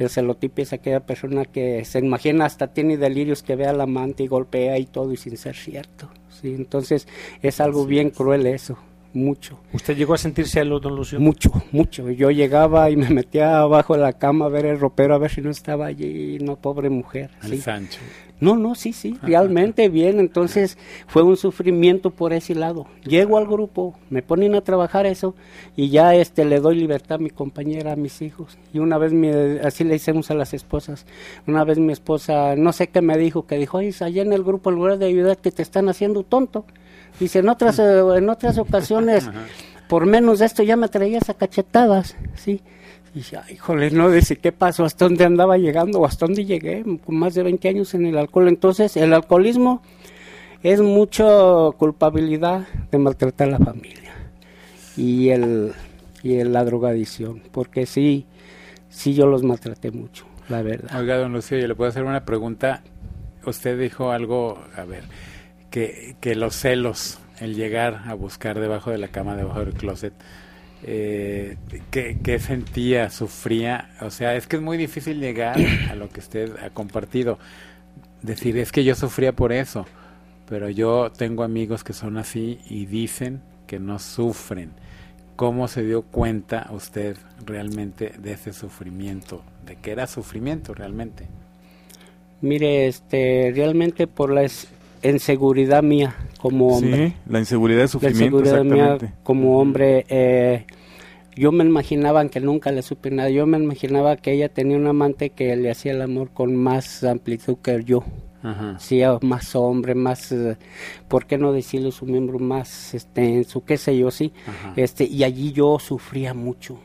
El celotipia es aquella persona que se imagina hasta tiene delirios que ve al amante y golpea y todo y sin ser cierto, ¿sí? Entonces es algo bien cruel eso, mucho. ¿Usted llegó a sentir celos, don Lucio? Mucho, mucho. Yo llegaba y me metía abajo de la cama a ver el ropero, a ver si no estaba allí, no, pobre mujer. El sí. Sancho. No, no, sí, sí, realmente bien. Entonces fue un sufrimiento por ese lado. Llego al grupo, me ponen a trabajar eso y ya este le doy libertad a mi compañera, a mis hijos. Y una vez, me, así le hicimos a las esposas. Una vez mi esposa, no sé qué me dijo, que dijo, oye, allá en el grupo en lugar de ayudarte te están haciendo tonto. Dice, en otras, eh, en otras ocasiones, por menos de esto ya me traías a cachetadas, sí. Y dije, "Ay, híjole, no, dice, ¿qué pasó? ¿Hasta dónde andaba llegando? ¿O hasta dónde llegué? Con más de 20 años en el alcohol. Entonces, el alcoholismo es mucha culpabilidad de maltratar a la familia. Y, el, y el- la drogadicción, porque sí, sí yo los maltraté mucho, la verdad. Oiga, don Lucio, yo le puedo hacer una pregunta. Usted dijo algo, a ver, que, que los celos, el llegar a buscar debajo de la cama, debajo del closet, eh, ¿qué, qué sentía, sufría? O sea, es que es muy difícil llegar a lo que usted ha compartido. Decir, es que yo sufría por eso, pero yo tengo amigos que son así y dicen que no sufren. ¿Cómo se dio cuenta usted realmente de ese sufrimiento? ¿De que era sufrimiento realmente? Mire, este, realmente por la es- inseguridad mía como Sí, hombre. la inseguridad de La sufrimiento, inseguridad mía exactamente. como hombre. eh, yo me imaginaba que nunca le supe nada. Yo me imaginaba que ella tenía un amante que le hacía el amor con más amplitud que yo. Ajá. Sí, a- más hombre, más, eh, ¿por qué no decirlo? Su miembro más extenso, qué sé yo, sí. Ajá. Este, y allí yo sufría mucho,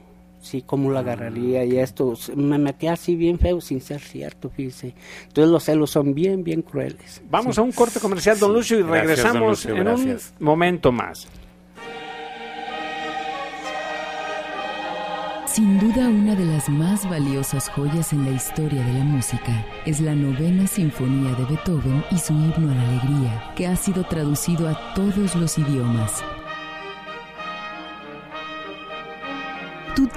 sí, cómo la agarraría y esto, s- me metía así bien feo sin ser cierto, fíjese. Entonces los celos son bien, bien crueles. Vamos Sí. a un corte comercial, don Lucio, y Gracias, regresamos Lucio, en un momento más. Sin duda una de las más valiosas joyas en la historia de la música es la novena sinfonía de Beethoven y su himno a la alegría, que ha sido traducido a todos los idiomas.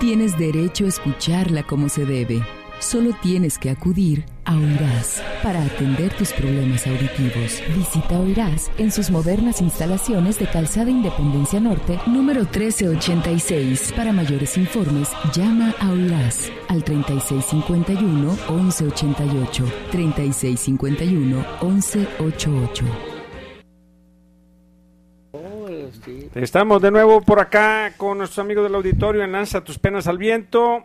Tienes derecho a escucharla como se debe. Solo tienes que acudir a Oirás para atender tus problemas auditivos. Visita Oirás en sus modernas instalaciones de Calzada Independencia Norte, número 1386. Para mayores informes, llama a Oirás al 3651-1188. 3651-1188. Estamos de nuevo por acá con nuestros amigos del auditorio en Lanza tus penas al viento,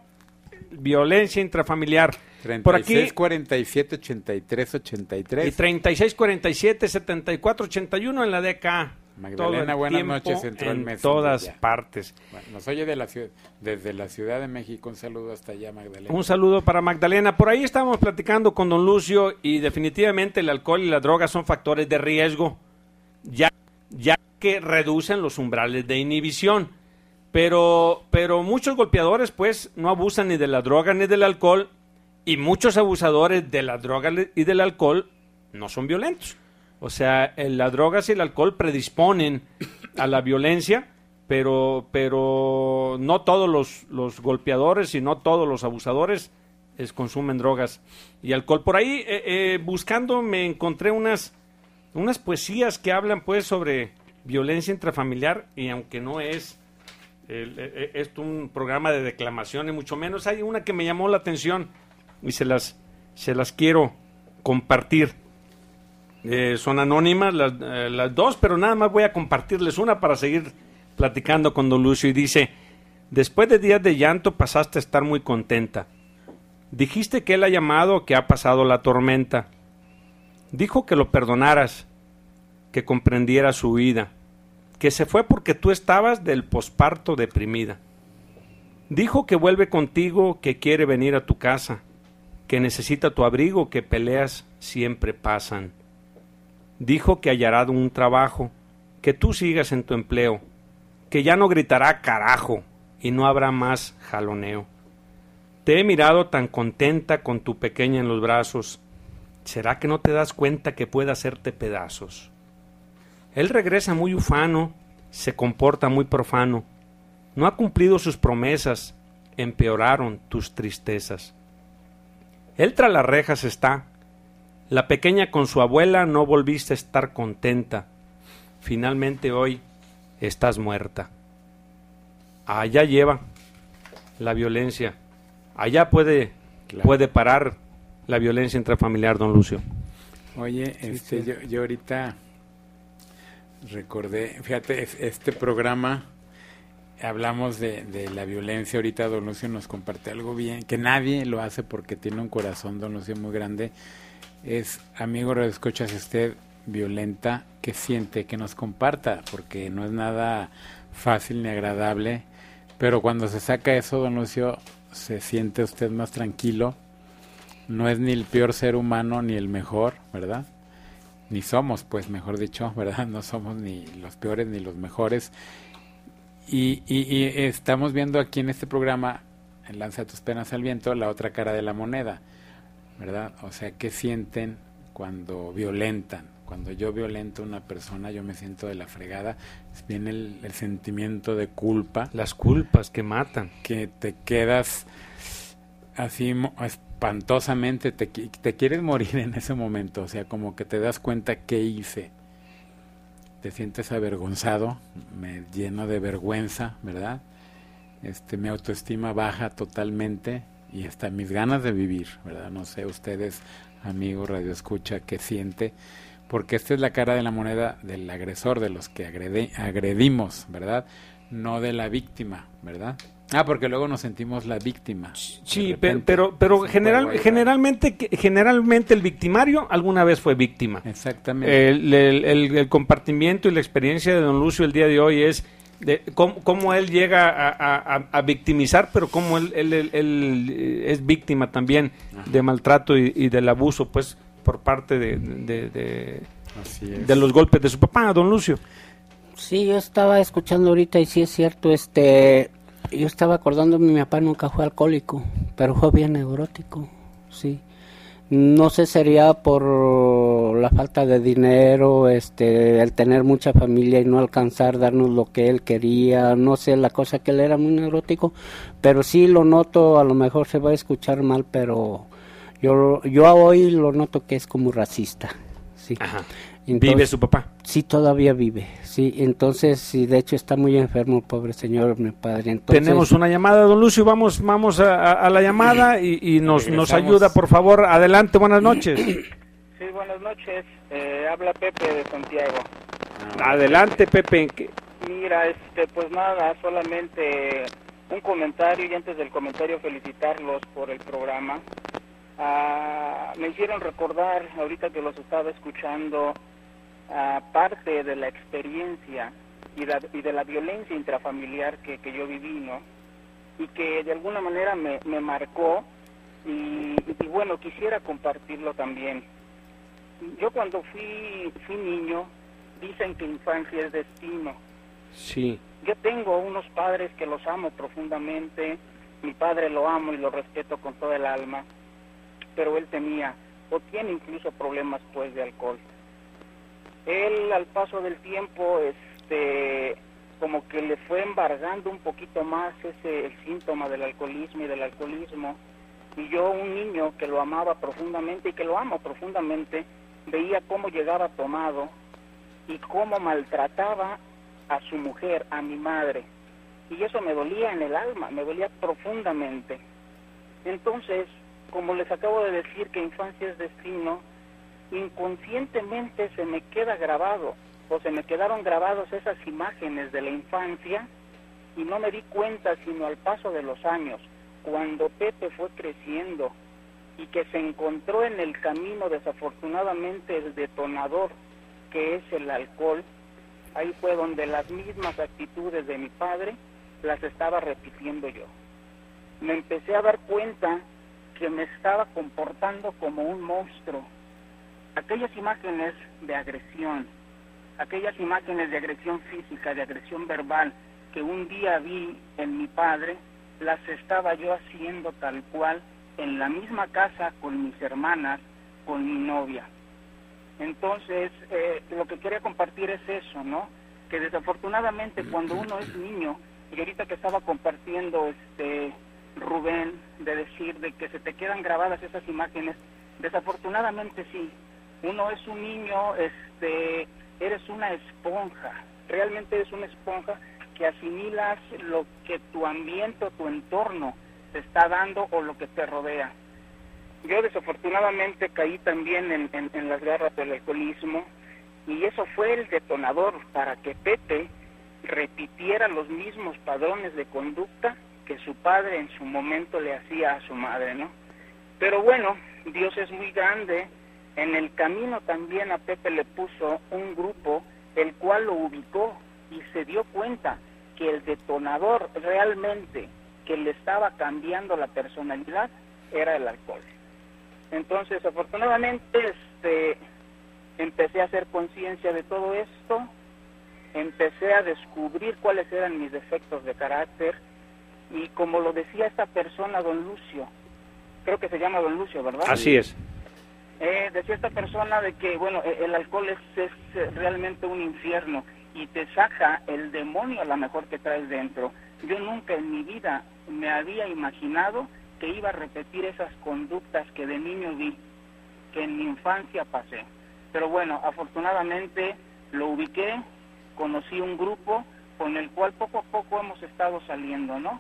violencia intrafamiliar. Por aquí 36, 47, 83, 83. y 36 47 74 81 en la DK. Magdalena, buenas noches, entró en Messenger todas ya. partes. Bueno, nos oye de la ciudad, desde la Ciudad de México. Un saludo hasta allá, Magdalena. Un saludo para Magdalena. Por ahí estábamos platicando con don Lucio y definitivamente el alcohol y la droga son factores de riesgo, ya, ya que reducen los umbrales de inhibición. Pero, pero muchos golpeadores pues no abusan ni de la droga ni del alcohol y muchos abusadores de la droga y del alcohol no son violentos. O sea, eh, las drogas y el alcohol predisponen a la violencia, pero, pero no todos los, los golpeadores y no todos los abusadores es, consumen drogas y alcohol. Por ahí, eh, eh, buscando, me encontré unas, unas poesías que hablan pues sobre violencia intrafamiliar y aunque no es el, esto un programa de declamación y mucho menos, hay una que me llamó la atención y se las, se las quiero compartir. Eh, son anónimas las, eh, las dos, pero nada más voy a compartirles una para seguir platicando con don Lucio y dice, después de días de llanto pasaste a estar muy contenta. Dijiste que él ha llamado, que ha pasado la tormenta. Dijo que lo perdonaras, que comprendiera su vida, que se fue porque tú estabas del posparto deprimida. Dijo que vuelve contigo, que quiere venir a tu casa, que necesita tu abrigo, que peleas siempre pasan. Dijo que hallará un trabajo, que tú sigas en tu empleo, que ya no gritará carajo y no habrá más jaloneo. Te he mirado tan contenta con tu pequeña en los brazos. ¿Será que no te das cuenta que puede hacerte pedazos? Él regresa muy ufano, se comporta muy profano. No ha cumplido sus promesas, empeoraron tus tristezas. Él tras las rejas está. La pequeña con su abuela no volviste a estar contenta. Finalmente hoy estás muerta. Allá lleva la violencia. Allá puede, puede parar la violencia intrafamiliar, don Lucio. Oye, este, Yo, yo ahorita recordé, fíjate, este programa hablamos de, de, la violencia, ahorita Don Lucio nos comparte algo bien, que nadie lo hace porque tiene un corazón, Don Lucio, muy grande. Es, amigo, escuchas usted violenta, que siente, que nos comparta, porque no es nada fácil ni agradable, pero cuando se saca eso, Don Lucio, se siente usted más tranquilo, no es ni el peor ser humano ni el mejor, ¿verdad? Ni somos, pues, mejor dicho, ¿verdad? No somos ni los peores ni los mejores y, y, estamos viendo aquí en este programa, en Lanza tus penas al viento, la otra cara de la moneda, ¿verdad? O sea, ¿qué sienten cuando violentan? Cuando yo violento a una persona, yo me siento de la fregada. Viene el, el sentimiento de culpa. Las culpas que matan. Que te quedas así espantosamente, te, te quieres morir en ese momento. O sea, como que te das cuenta qué hice te sientes avergonzado, me lleno de vergüenza, ¿verdad? Este, mi autoestima baja totalmente y hasta mis ganas de vivir, ¿verdad? No sé ustedes, amigos, radio escucha, qué siente, porque esta es la cara de la moneda del agresor, de los que agredimos, ¿verdad? No de la víctima, ¿verdad? Ah, porque luego nos sentimos la víctima. Sí, pero pero general, generalmente generalmente el victimario alguna vez fue víctima. Exactamente. El, el, compartimiento y la experiencia de don Lucio el día de hoy es de cómo, él llega a, victimizar, pero cómo él, él, es víctima también de maltrato y, del abuso, pues, por parte de, de, de los golpes de su papá, don Lucio. Sí, yo estaba escuchando ahorita y sí es cierto, este, yo estaba acordando, mi papá nunca fue alcohólico, pero fue bien neurótico, sí. No sé, sería por la falta de dinero, este, el tener mucha familia y no alcanzar darnos lo que él quería, no sé, la cosa que él era muy neurótico, pero sí lo noto, a lo mejor se va a escuchar mal, pero yo, yo hoy lo noto que es como racista, sí. Ajá. ¿Vive su papá? Sí, todavía vive. Sí, entonces, sí, de hecho está muy enfermo, pobre señor, mi padre. Entonces, Tenemos una llamada, don Lucio, vamos vamos a, la llamada y, nos, nos ayuda, por favor. Adelante, buenas noches. Sí, buenas noches. Eh, habla Pepe de Santiago. Adelante, Pepe. Mira, este, pues nada, solamente un comentario y antes del comentario felicitarlos por el programa. Ah, me hicieron recordar, ahorita que los estaba escuchando, parte de la experiencia y, y, de la violencia intrafamiliar que, que, yo viví, ¿no? Y que de alguna manera me, me marcó y, y, bueno, quisiera compartirlo también. Yo cuando fui, fui niño, dicen que infancia es destino. Sí. Yo tengo unos padres que los amo profundamente, mi padre lo amo y lo respeto con toda el alma, pero él tenía o tiene incluso problemas pues de alcohol él al paso del tiempo, este, como que le fue embargando un poquito más ese el síntoma del alcoholismo y del alcoholismo. Y yo, un niño que lo amaba profundamente y que lo amo profundamente, veía cómo llegaba tomado y cómo maltrataba a su mujer, a mi madre. Y eso me dolía en el alma, me dolía profundamente. Entonces, como les acabo de decir que infancia es destino, inconscientemente se me queda grabado o se me quedaron grabados esas imágenes de la infancia y no me di cuenta sino al paso de los años, cuando Pepe fue creciendo y que se encontró en el camino desafortunadamente el detonador que es el alcohol, ahí fue donde las mismas actitudes de mi padre las estaba repitiendo yo. Me empecé a dar cuenta que me estaba comportando como un monstruo. Aquellas imágenes de agresión, aquellas imágenes de agresión física, de agresión verbal que un día vi en mi padre, las estaba yo haciendo tal cual en la misma casa con mis hermanas, con mi novia. Entonces, eh, lo que quería compartir es eso, ¿no? Que desafortunadamente cuando uno es niño, y ahorita que estaba compartiendo este Rubén, de decir de que se te quedan grabadas esas imágenes, desafortunadamente sí, uno es un niño, este, eres una esponja, realmente eres una esponja que asimilas lo que tu ambiente o tu entorno te está dando o lo que te rodea. Yo desafortunadamente caí también en, en, las garras del alcoholismo y eso fue el detonador para que Pepe repitiera los mismos padrones de conducta que su padre en su momento le hacía a su madre, ¿no? Pero bueno, Dios es muy grande. En el camino también a Pepe le puso un grupo el cual lo ubicó y se dio cuenta que el detonador realmente que le estaba cambiando la personalidad era el alcohol. Entonces, afortunadamente, este, empecé a hacer conciencia de todo esto, empecé a descubrir cuáles eran mis defectos de carácter y como lo decía esta persona, don Lucio, creo que se llama don Lucio, ¿verdad? Así es. Eh, decía esta persona de que, bueno, e, el alcohol es, es realmente un infierno y te saca el demonio a lo mejor que traes dentro. Yo nunca en mi vida me había imaginado que iba a repetir esas conductas que de niño vi, que en mi infancia pasé. Pero bueno, afortunadamente lo ubiqué, conocí un grupo con el cual poco a poco hemos estado saliendo, ¿no?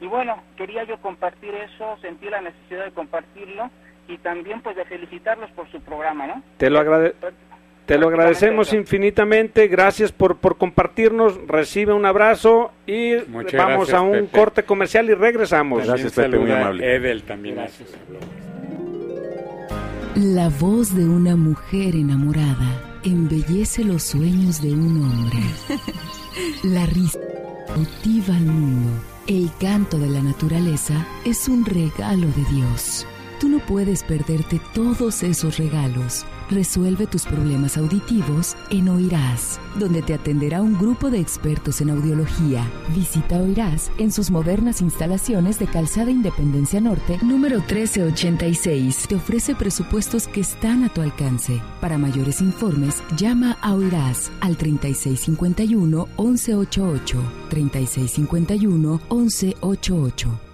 Y bueno, quería yo compartir eso, sentí la necesidad de compartirlo y también pues de felicitarlos por su programa, ¿no? Te lo Te lo agradecemos infinitamente, gracias por, por compartirnos, recibe un abrazo y vamos a un corte comercial y regresamos. Gracias Pepe, muy amable. Edel también. Gracias. La voz de una mujer enamorada embellece los sueños de un hombre. La risa motiva al mundo. El canto de la naturaleza es un regalo de Dios. Tú no puedes perderte todos esos regalos. Resuelve tus problemas auditivos en Oirás, donde te atenderá un grupo de expertos en audiología. Visita Oirás en sus modernas instalaciones de Calzada Independencia Norte, número 1386. Te ofrece presupuestos que están a tu alcance. Para mayores informes, llama a Oirás al 3651-1188. 3651-1188.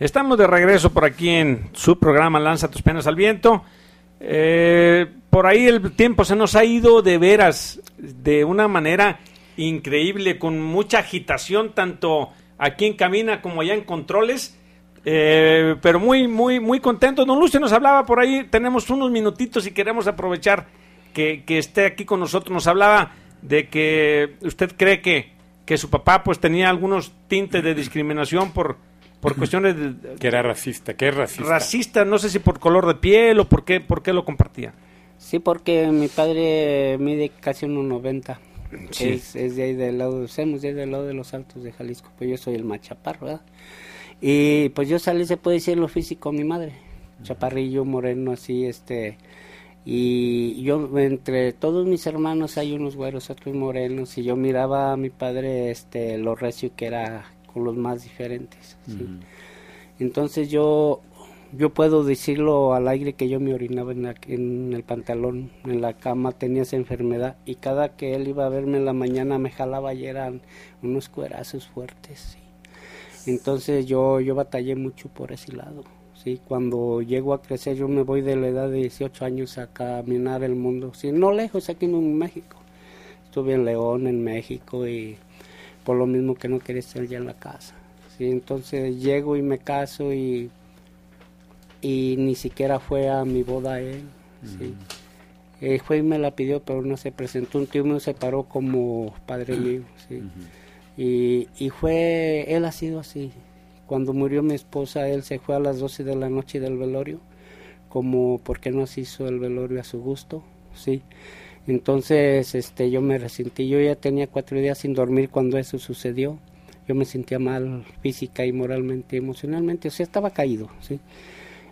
Estamos de regreso por aquí en su programa Lanza tus penas al viento. Eh, por ahí el tiempo se nos ha ido de veras de una manera increíble, con mucha agitación, tanto aquí en cabina como allá en controles. Eh, pero muy, muy, muy contentos. Don Lucio nos hablaba por ahí, tenemos unos minutitos y queremos aprovechar que, que esté aquí con nosotros. Nos hablaba de que usted cree que, que su papá pues tenía algunos tintes de discriminación por por cuestiones de, que era racista, que es racista. Racista, no sé si por color de piel o por qué, por qué lo compartía. Sí, porque mi padre mide casi 1.90. Sí. Es, es, de ahí del lado, somos de del lado de los Altos de Jalisco, pues yo soy el más chaparro, ¿verdad? Y pues yo salí, se puede decir, lo físico mi madre. Chaparrillo, moreno, así, este... Y yo, entre todos mis hermanos hay unos güeros, otros morenos, y yo miraba a mi padre, este, lo recio que era con los más diferentes. Entonces yo yo puedo decirlo al aire que yo me orinaba en, la- en el pantalón, en la cama, tenía esa enfermedad y cada que él iba a verme en la mañana me jalaba y eran unos cuerazos fuertes. sí. Entonces yo, yo batallé mucho por ese lado. Sí, cuando llego a crecer yo me voy de la edad de 18 años a caminar el mundo, sí, no lejos, aquí en México. Estuve en León, en México y por lo mismo que no quería estar ya en la casa. Sí, entonces llego y me caso y y ni siquiera fue a mi boda él. sí. Eh, fue y me la pidió, pero no se presentó. Un tío me separó como padre mío. sí. y, y fue, él ha sido así. Cuando murió mi esposa, él se fue a las 12 de la noche del velorio, como porque no se hizo el velorio a su gusto. sí Entonces este, yo me resentí. Yo ya tenía cuatro días sin dormir cuando eso sucedió. Yo me sentía mal física y moralmente, emocionalmente. O sea, estaba caído. ¿sí?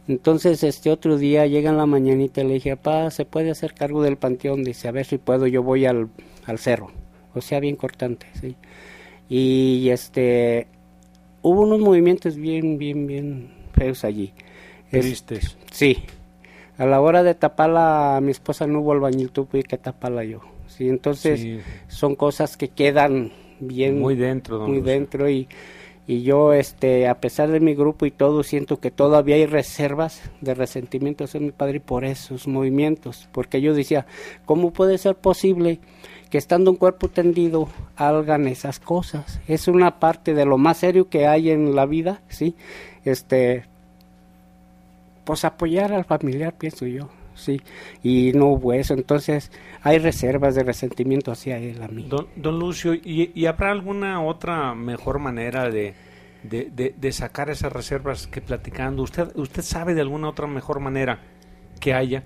Entonces, este otro día llega en la mañanita y le dije, papá, ¿se puede hacer cargo del panteón? Dice, a ver si puedo, yo voy al, al cerro. O sea, bien cortante, ¿sí? Y este, hubo unos movimientos bien, bien, bien feos allí. Es- Tristes. sí. A la hora de taparla, a mi esposa no hubo albañil, tuve que taparla yo. Sí, entonces Sí. son cosas que quedan bien Muy dentro, muy dentro y, y yo este a pesar de mi grupo y todo siento que todavía hay reservas de resentimiento hacia mi padre por esos movimientos porque yo decía cómo puede ser posible que estando un cuerpo tendido hagan esas cosas es una parte de lo más serio que hay en la vida sí este pues apoyar al familiar pienso yo sí y no hubo eso entonces hay reservas de resentimiento hacia él a mí Don, don Lucio, ¿y, y habrá alguna otra mejor manera de, de, de- de sacar esas reservas que platicando? ¿Usted, ¿Usted sabe de alguna otra mejor manera que haya?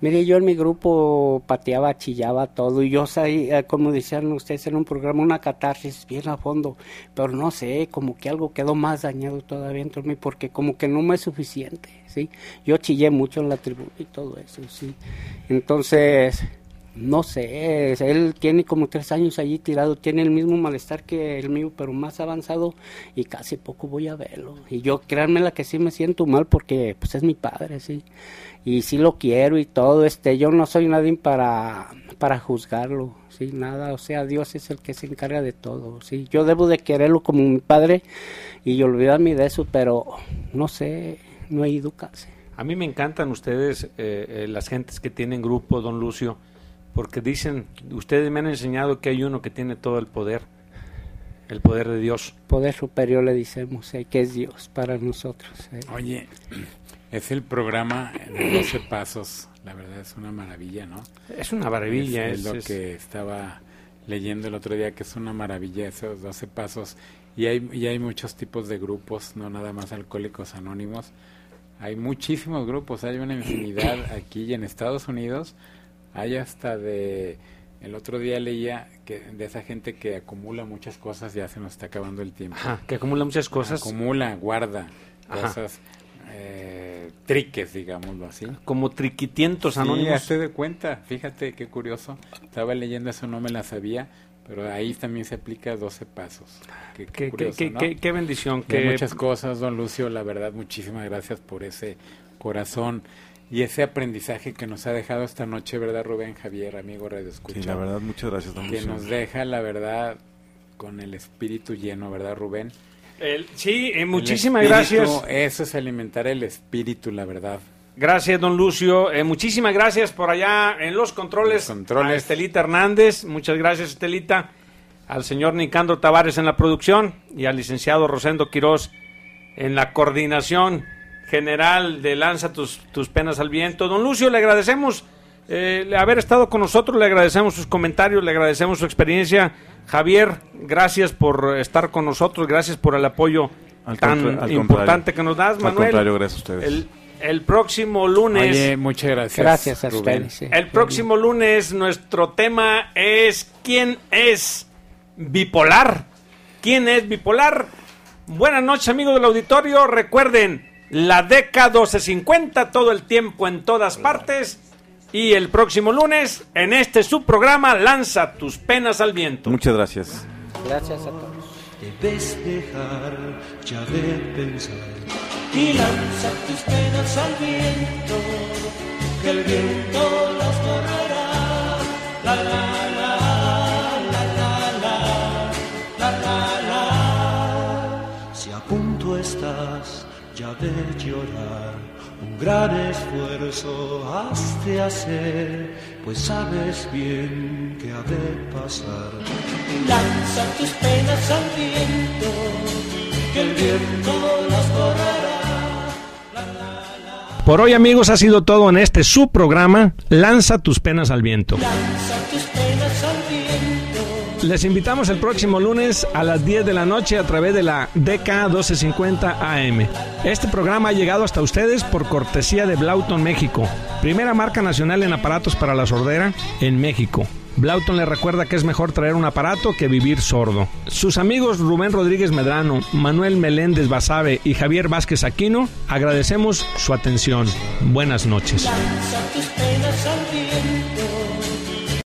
Mire, yo en mi grupo pateaba, chillaba todo y yo sabía, como decían ustedes en un programa, una catarsis bien a fondo, pero no sé, como que algo quedó más dañado todavía dentro de mí porque como que no me es suficiente, ¿sí? Yo chillé mucho en la tribuna y todo eso, ¿sí? Entonces, no sé, él tiene como tres años allí tirado, tiene el mismo malestar que el mío, pero más avanzado y casi poco voy a verlo. Y yo, créanme la que sí me siento mal porque pues es mi padre, sí. Y sí lo quiero y todo, este, yo no soy nadie para, para juzgarlo, sí, nada, o sea, Dios es el que se encarga de todo, sí. Yo debo de quererlo como mi padre y olvidarme de eso, pero no sé, no he ido. A mí me encantan ustedes, eh, eh, las gentes que tienen grupo, don Lucio, porque dicen, ustedes me han enseñado que hay uno que tiene todo el poder, el poder de Dios. Poder superior le decimos, eh, que es Dios para nosotros. eh. Oye, es el programa de 12 pasos. La verdad es una maravilla, ¿no? Es una maravilla, Es, es es- lo es- que estaba leyendo el otro día, que es una maravilla esos 12 pasos. Y hay, y hay muchos tipos de grupos, no nada más alcohólicos anónimos. Hay muchísimos grupos, hay una infinidad aquí y en Estados Unidos. Hay hasta de... El otro día leía que de esa gente que acumula muchas cosas, ya se nos está acabando el tiempo. Ajá, que acumula muchas cosas. Acumula, guarda cosas, eh, triques, digámoslo así. Como triquitientos Sí, anónimos. hazte de cuenta, fíjate qué curioso. Estaba leyendo eso, no me la sabía, pero ahí también se aplica 12 pasos. Qué, qué Qué- curioso, ¿no? qué- bendición, qué- muchas cosas, don Lucio, la verdad, muchísimas gracias por ese corazón y ese aprendizaje que nos ha dejado esta noche, ¿verdad, Rubén Javier, amigo Radio Escucha? Sí, la verdad, muchas gracias, don Que nos deja, la verdad, con el espíritu lleno, ¿verdad, Rubén? El- sí, eh, El muchísimas espíritu, gracias. Eso es alimentar el espíritu, la verdad. Gracias, don Lucio. Eh, muchísimas gracias por allá en los controles, controles. a Estelita Hernández. Muchas gracias, Estelita. Al señor Nicandro Tavares en la producción y al licenciado Rosendo Quirós en la coordinación general de Lanza tus, tus penas al viento. Don Lucio, le agradecemos eh, haber estado con nosotros, le agradecemos sus comentarios, le agradecemos su experiencia. Javier, gracias por estar con nosotros, gracias por el apoyo Al tan al importante que nos das, Al Manuel. contrario, gracias a ustedes. El, el próximo lunes. Oye, muchas gracias. Gracias a Rubén. ustedes, sí. El próximo lunes nuestro tema es ¿quién es bipolar? ¿Quién es bipolar? Buenas noches amigos del auditorio. Recuerden, la década 1250 todo el tiempo en todas partes. Y el próximo lunes, en este subprograma, lanza tus penas al viento. Muchas gracias. Gracias a todos. Debes dejar ya de pensar y lanza tus penas al viento, que el viento las borrará. La la la de llorar, un gran esfuerzo has de hacer, pues sabes bien que ha de pasar. Lanza tus penas al viento, que el viento las borrará. Por hoy amigos ha sido todo en este su programa Lanza tus penas al viento. Lanza tus penas al viento. Les invitamos el próximo lunes a las 10 de la noche a través de la DK 1250 AM. Este programa ha llegado hasta ustedes por cortesía de Blauton México, primera marca nacional en aparatos para la sordera en México. Blauton le recuerda que es mejor traer un aparato que vivir sordo. Sus amigos Rubén Rodríguez Medrano, Manuel Meléndez Basabe y Javier Vázquez Aquino agradecemos su atención. Buenas noches.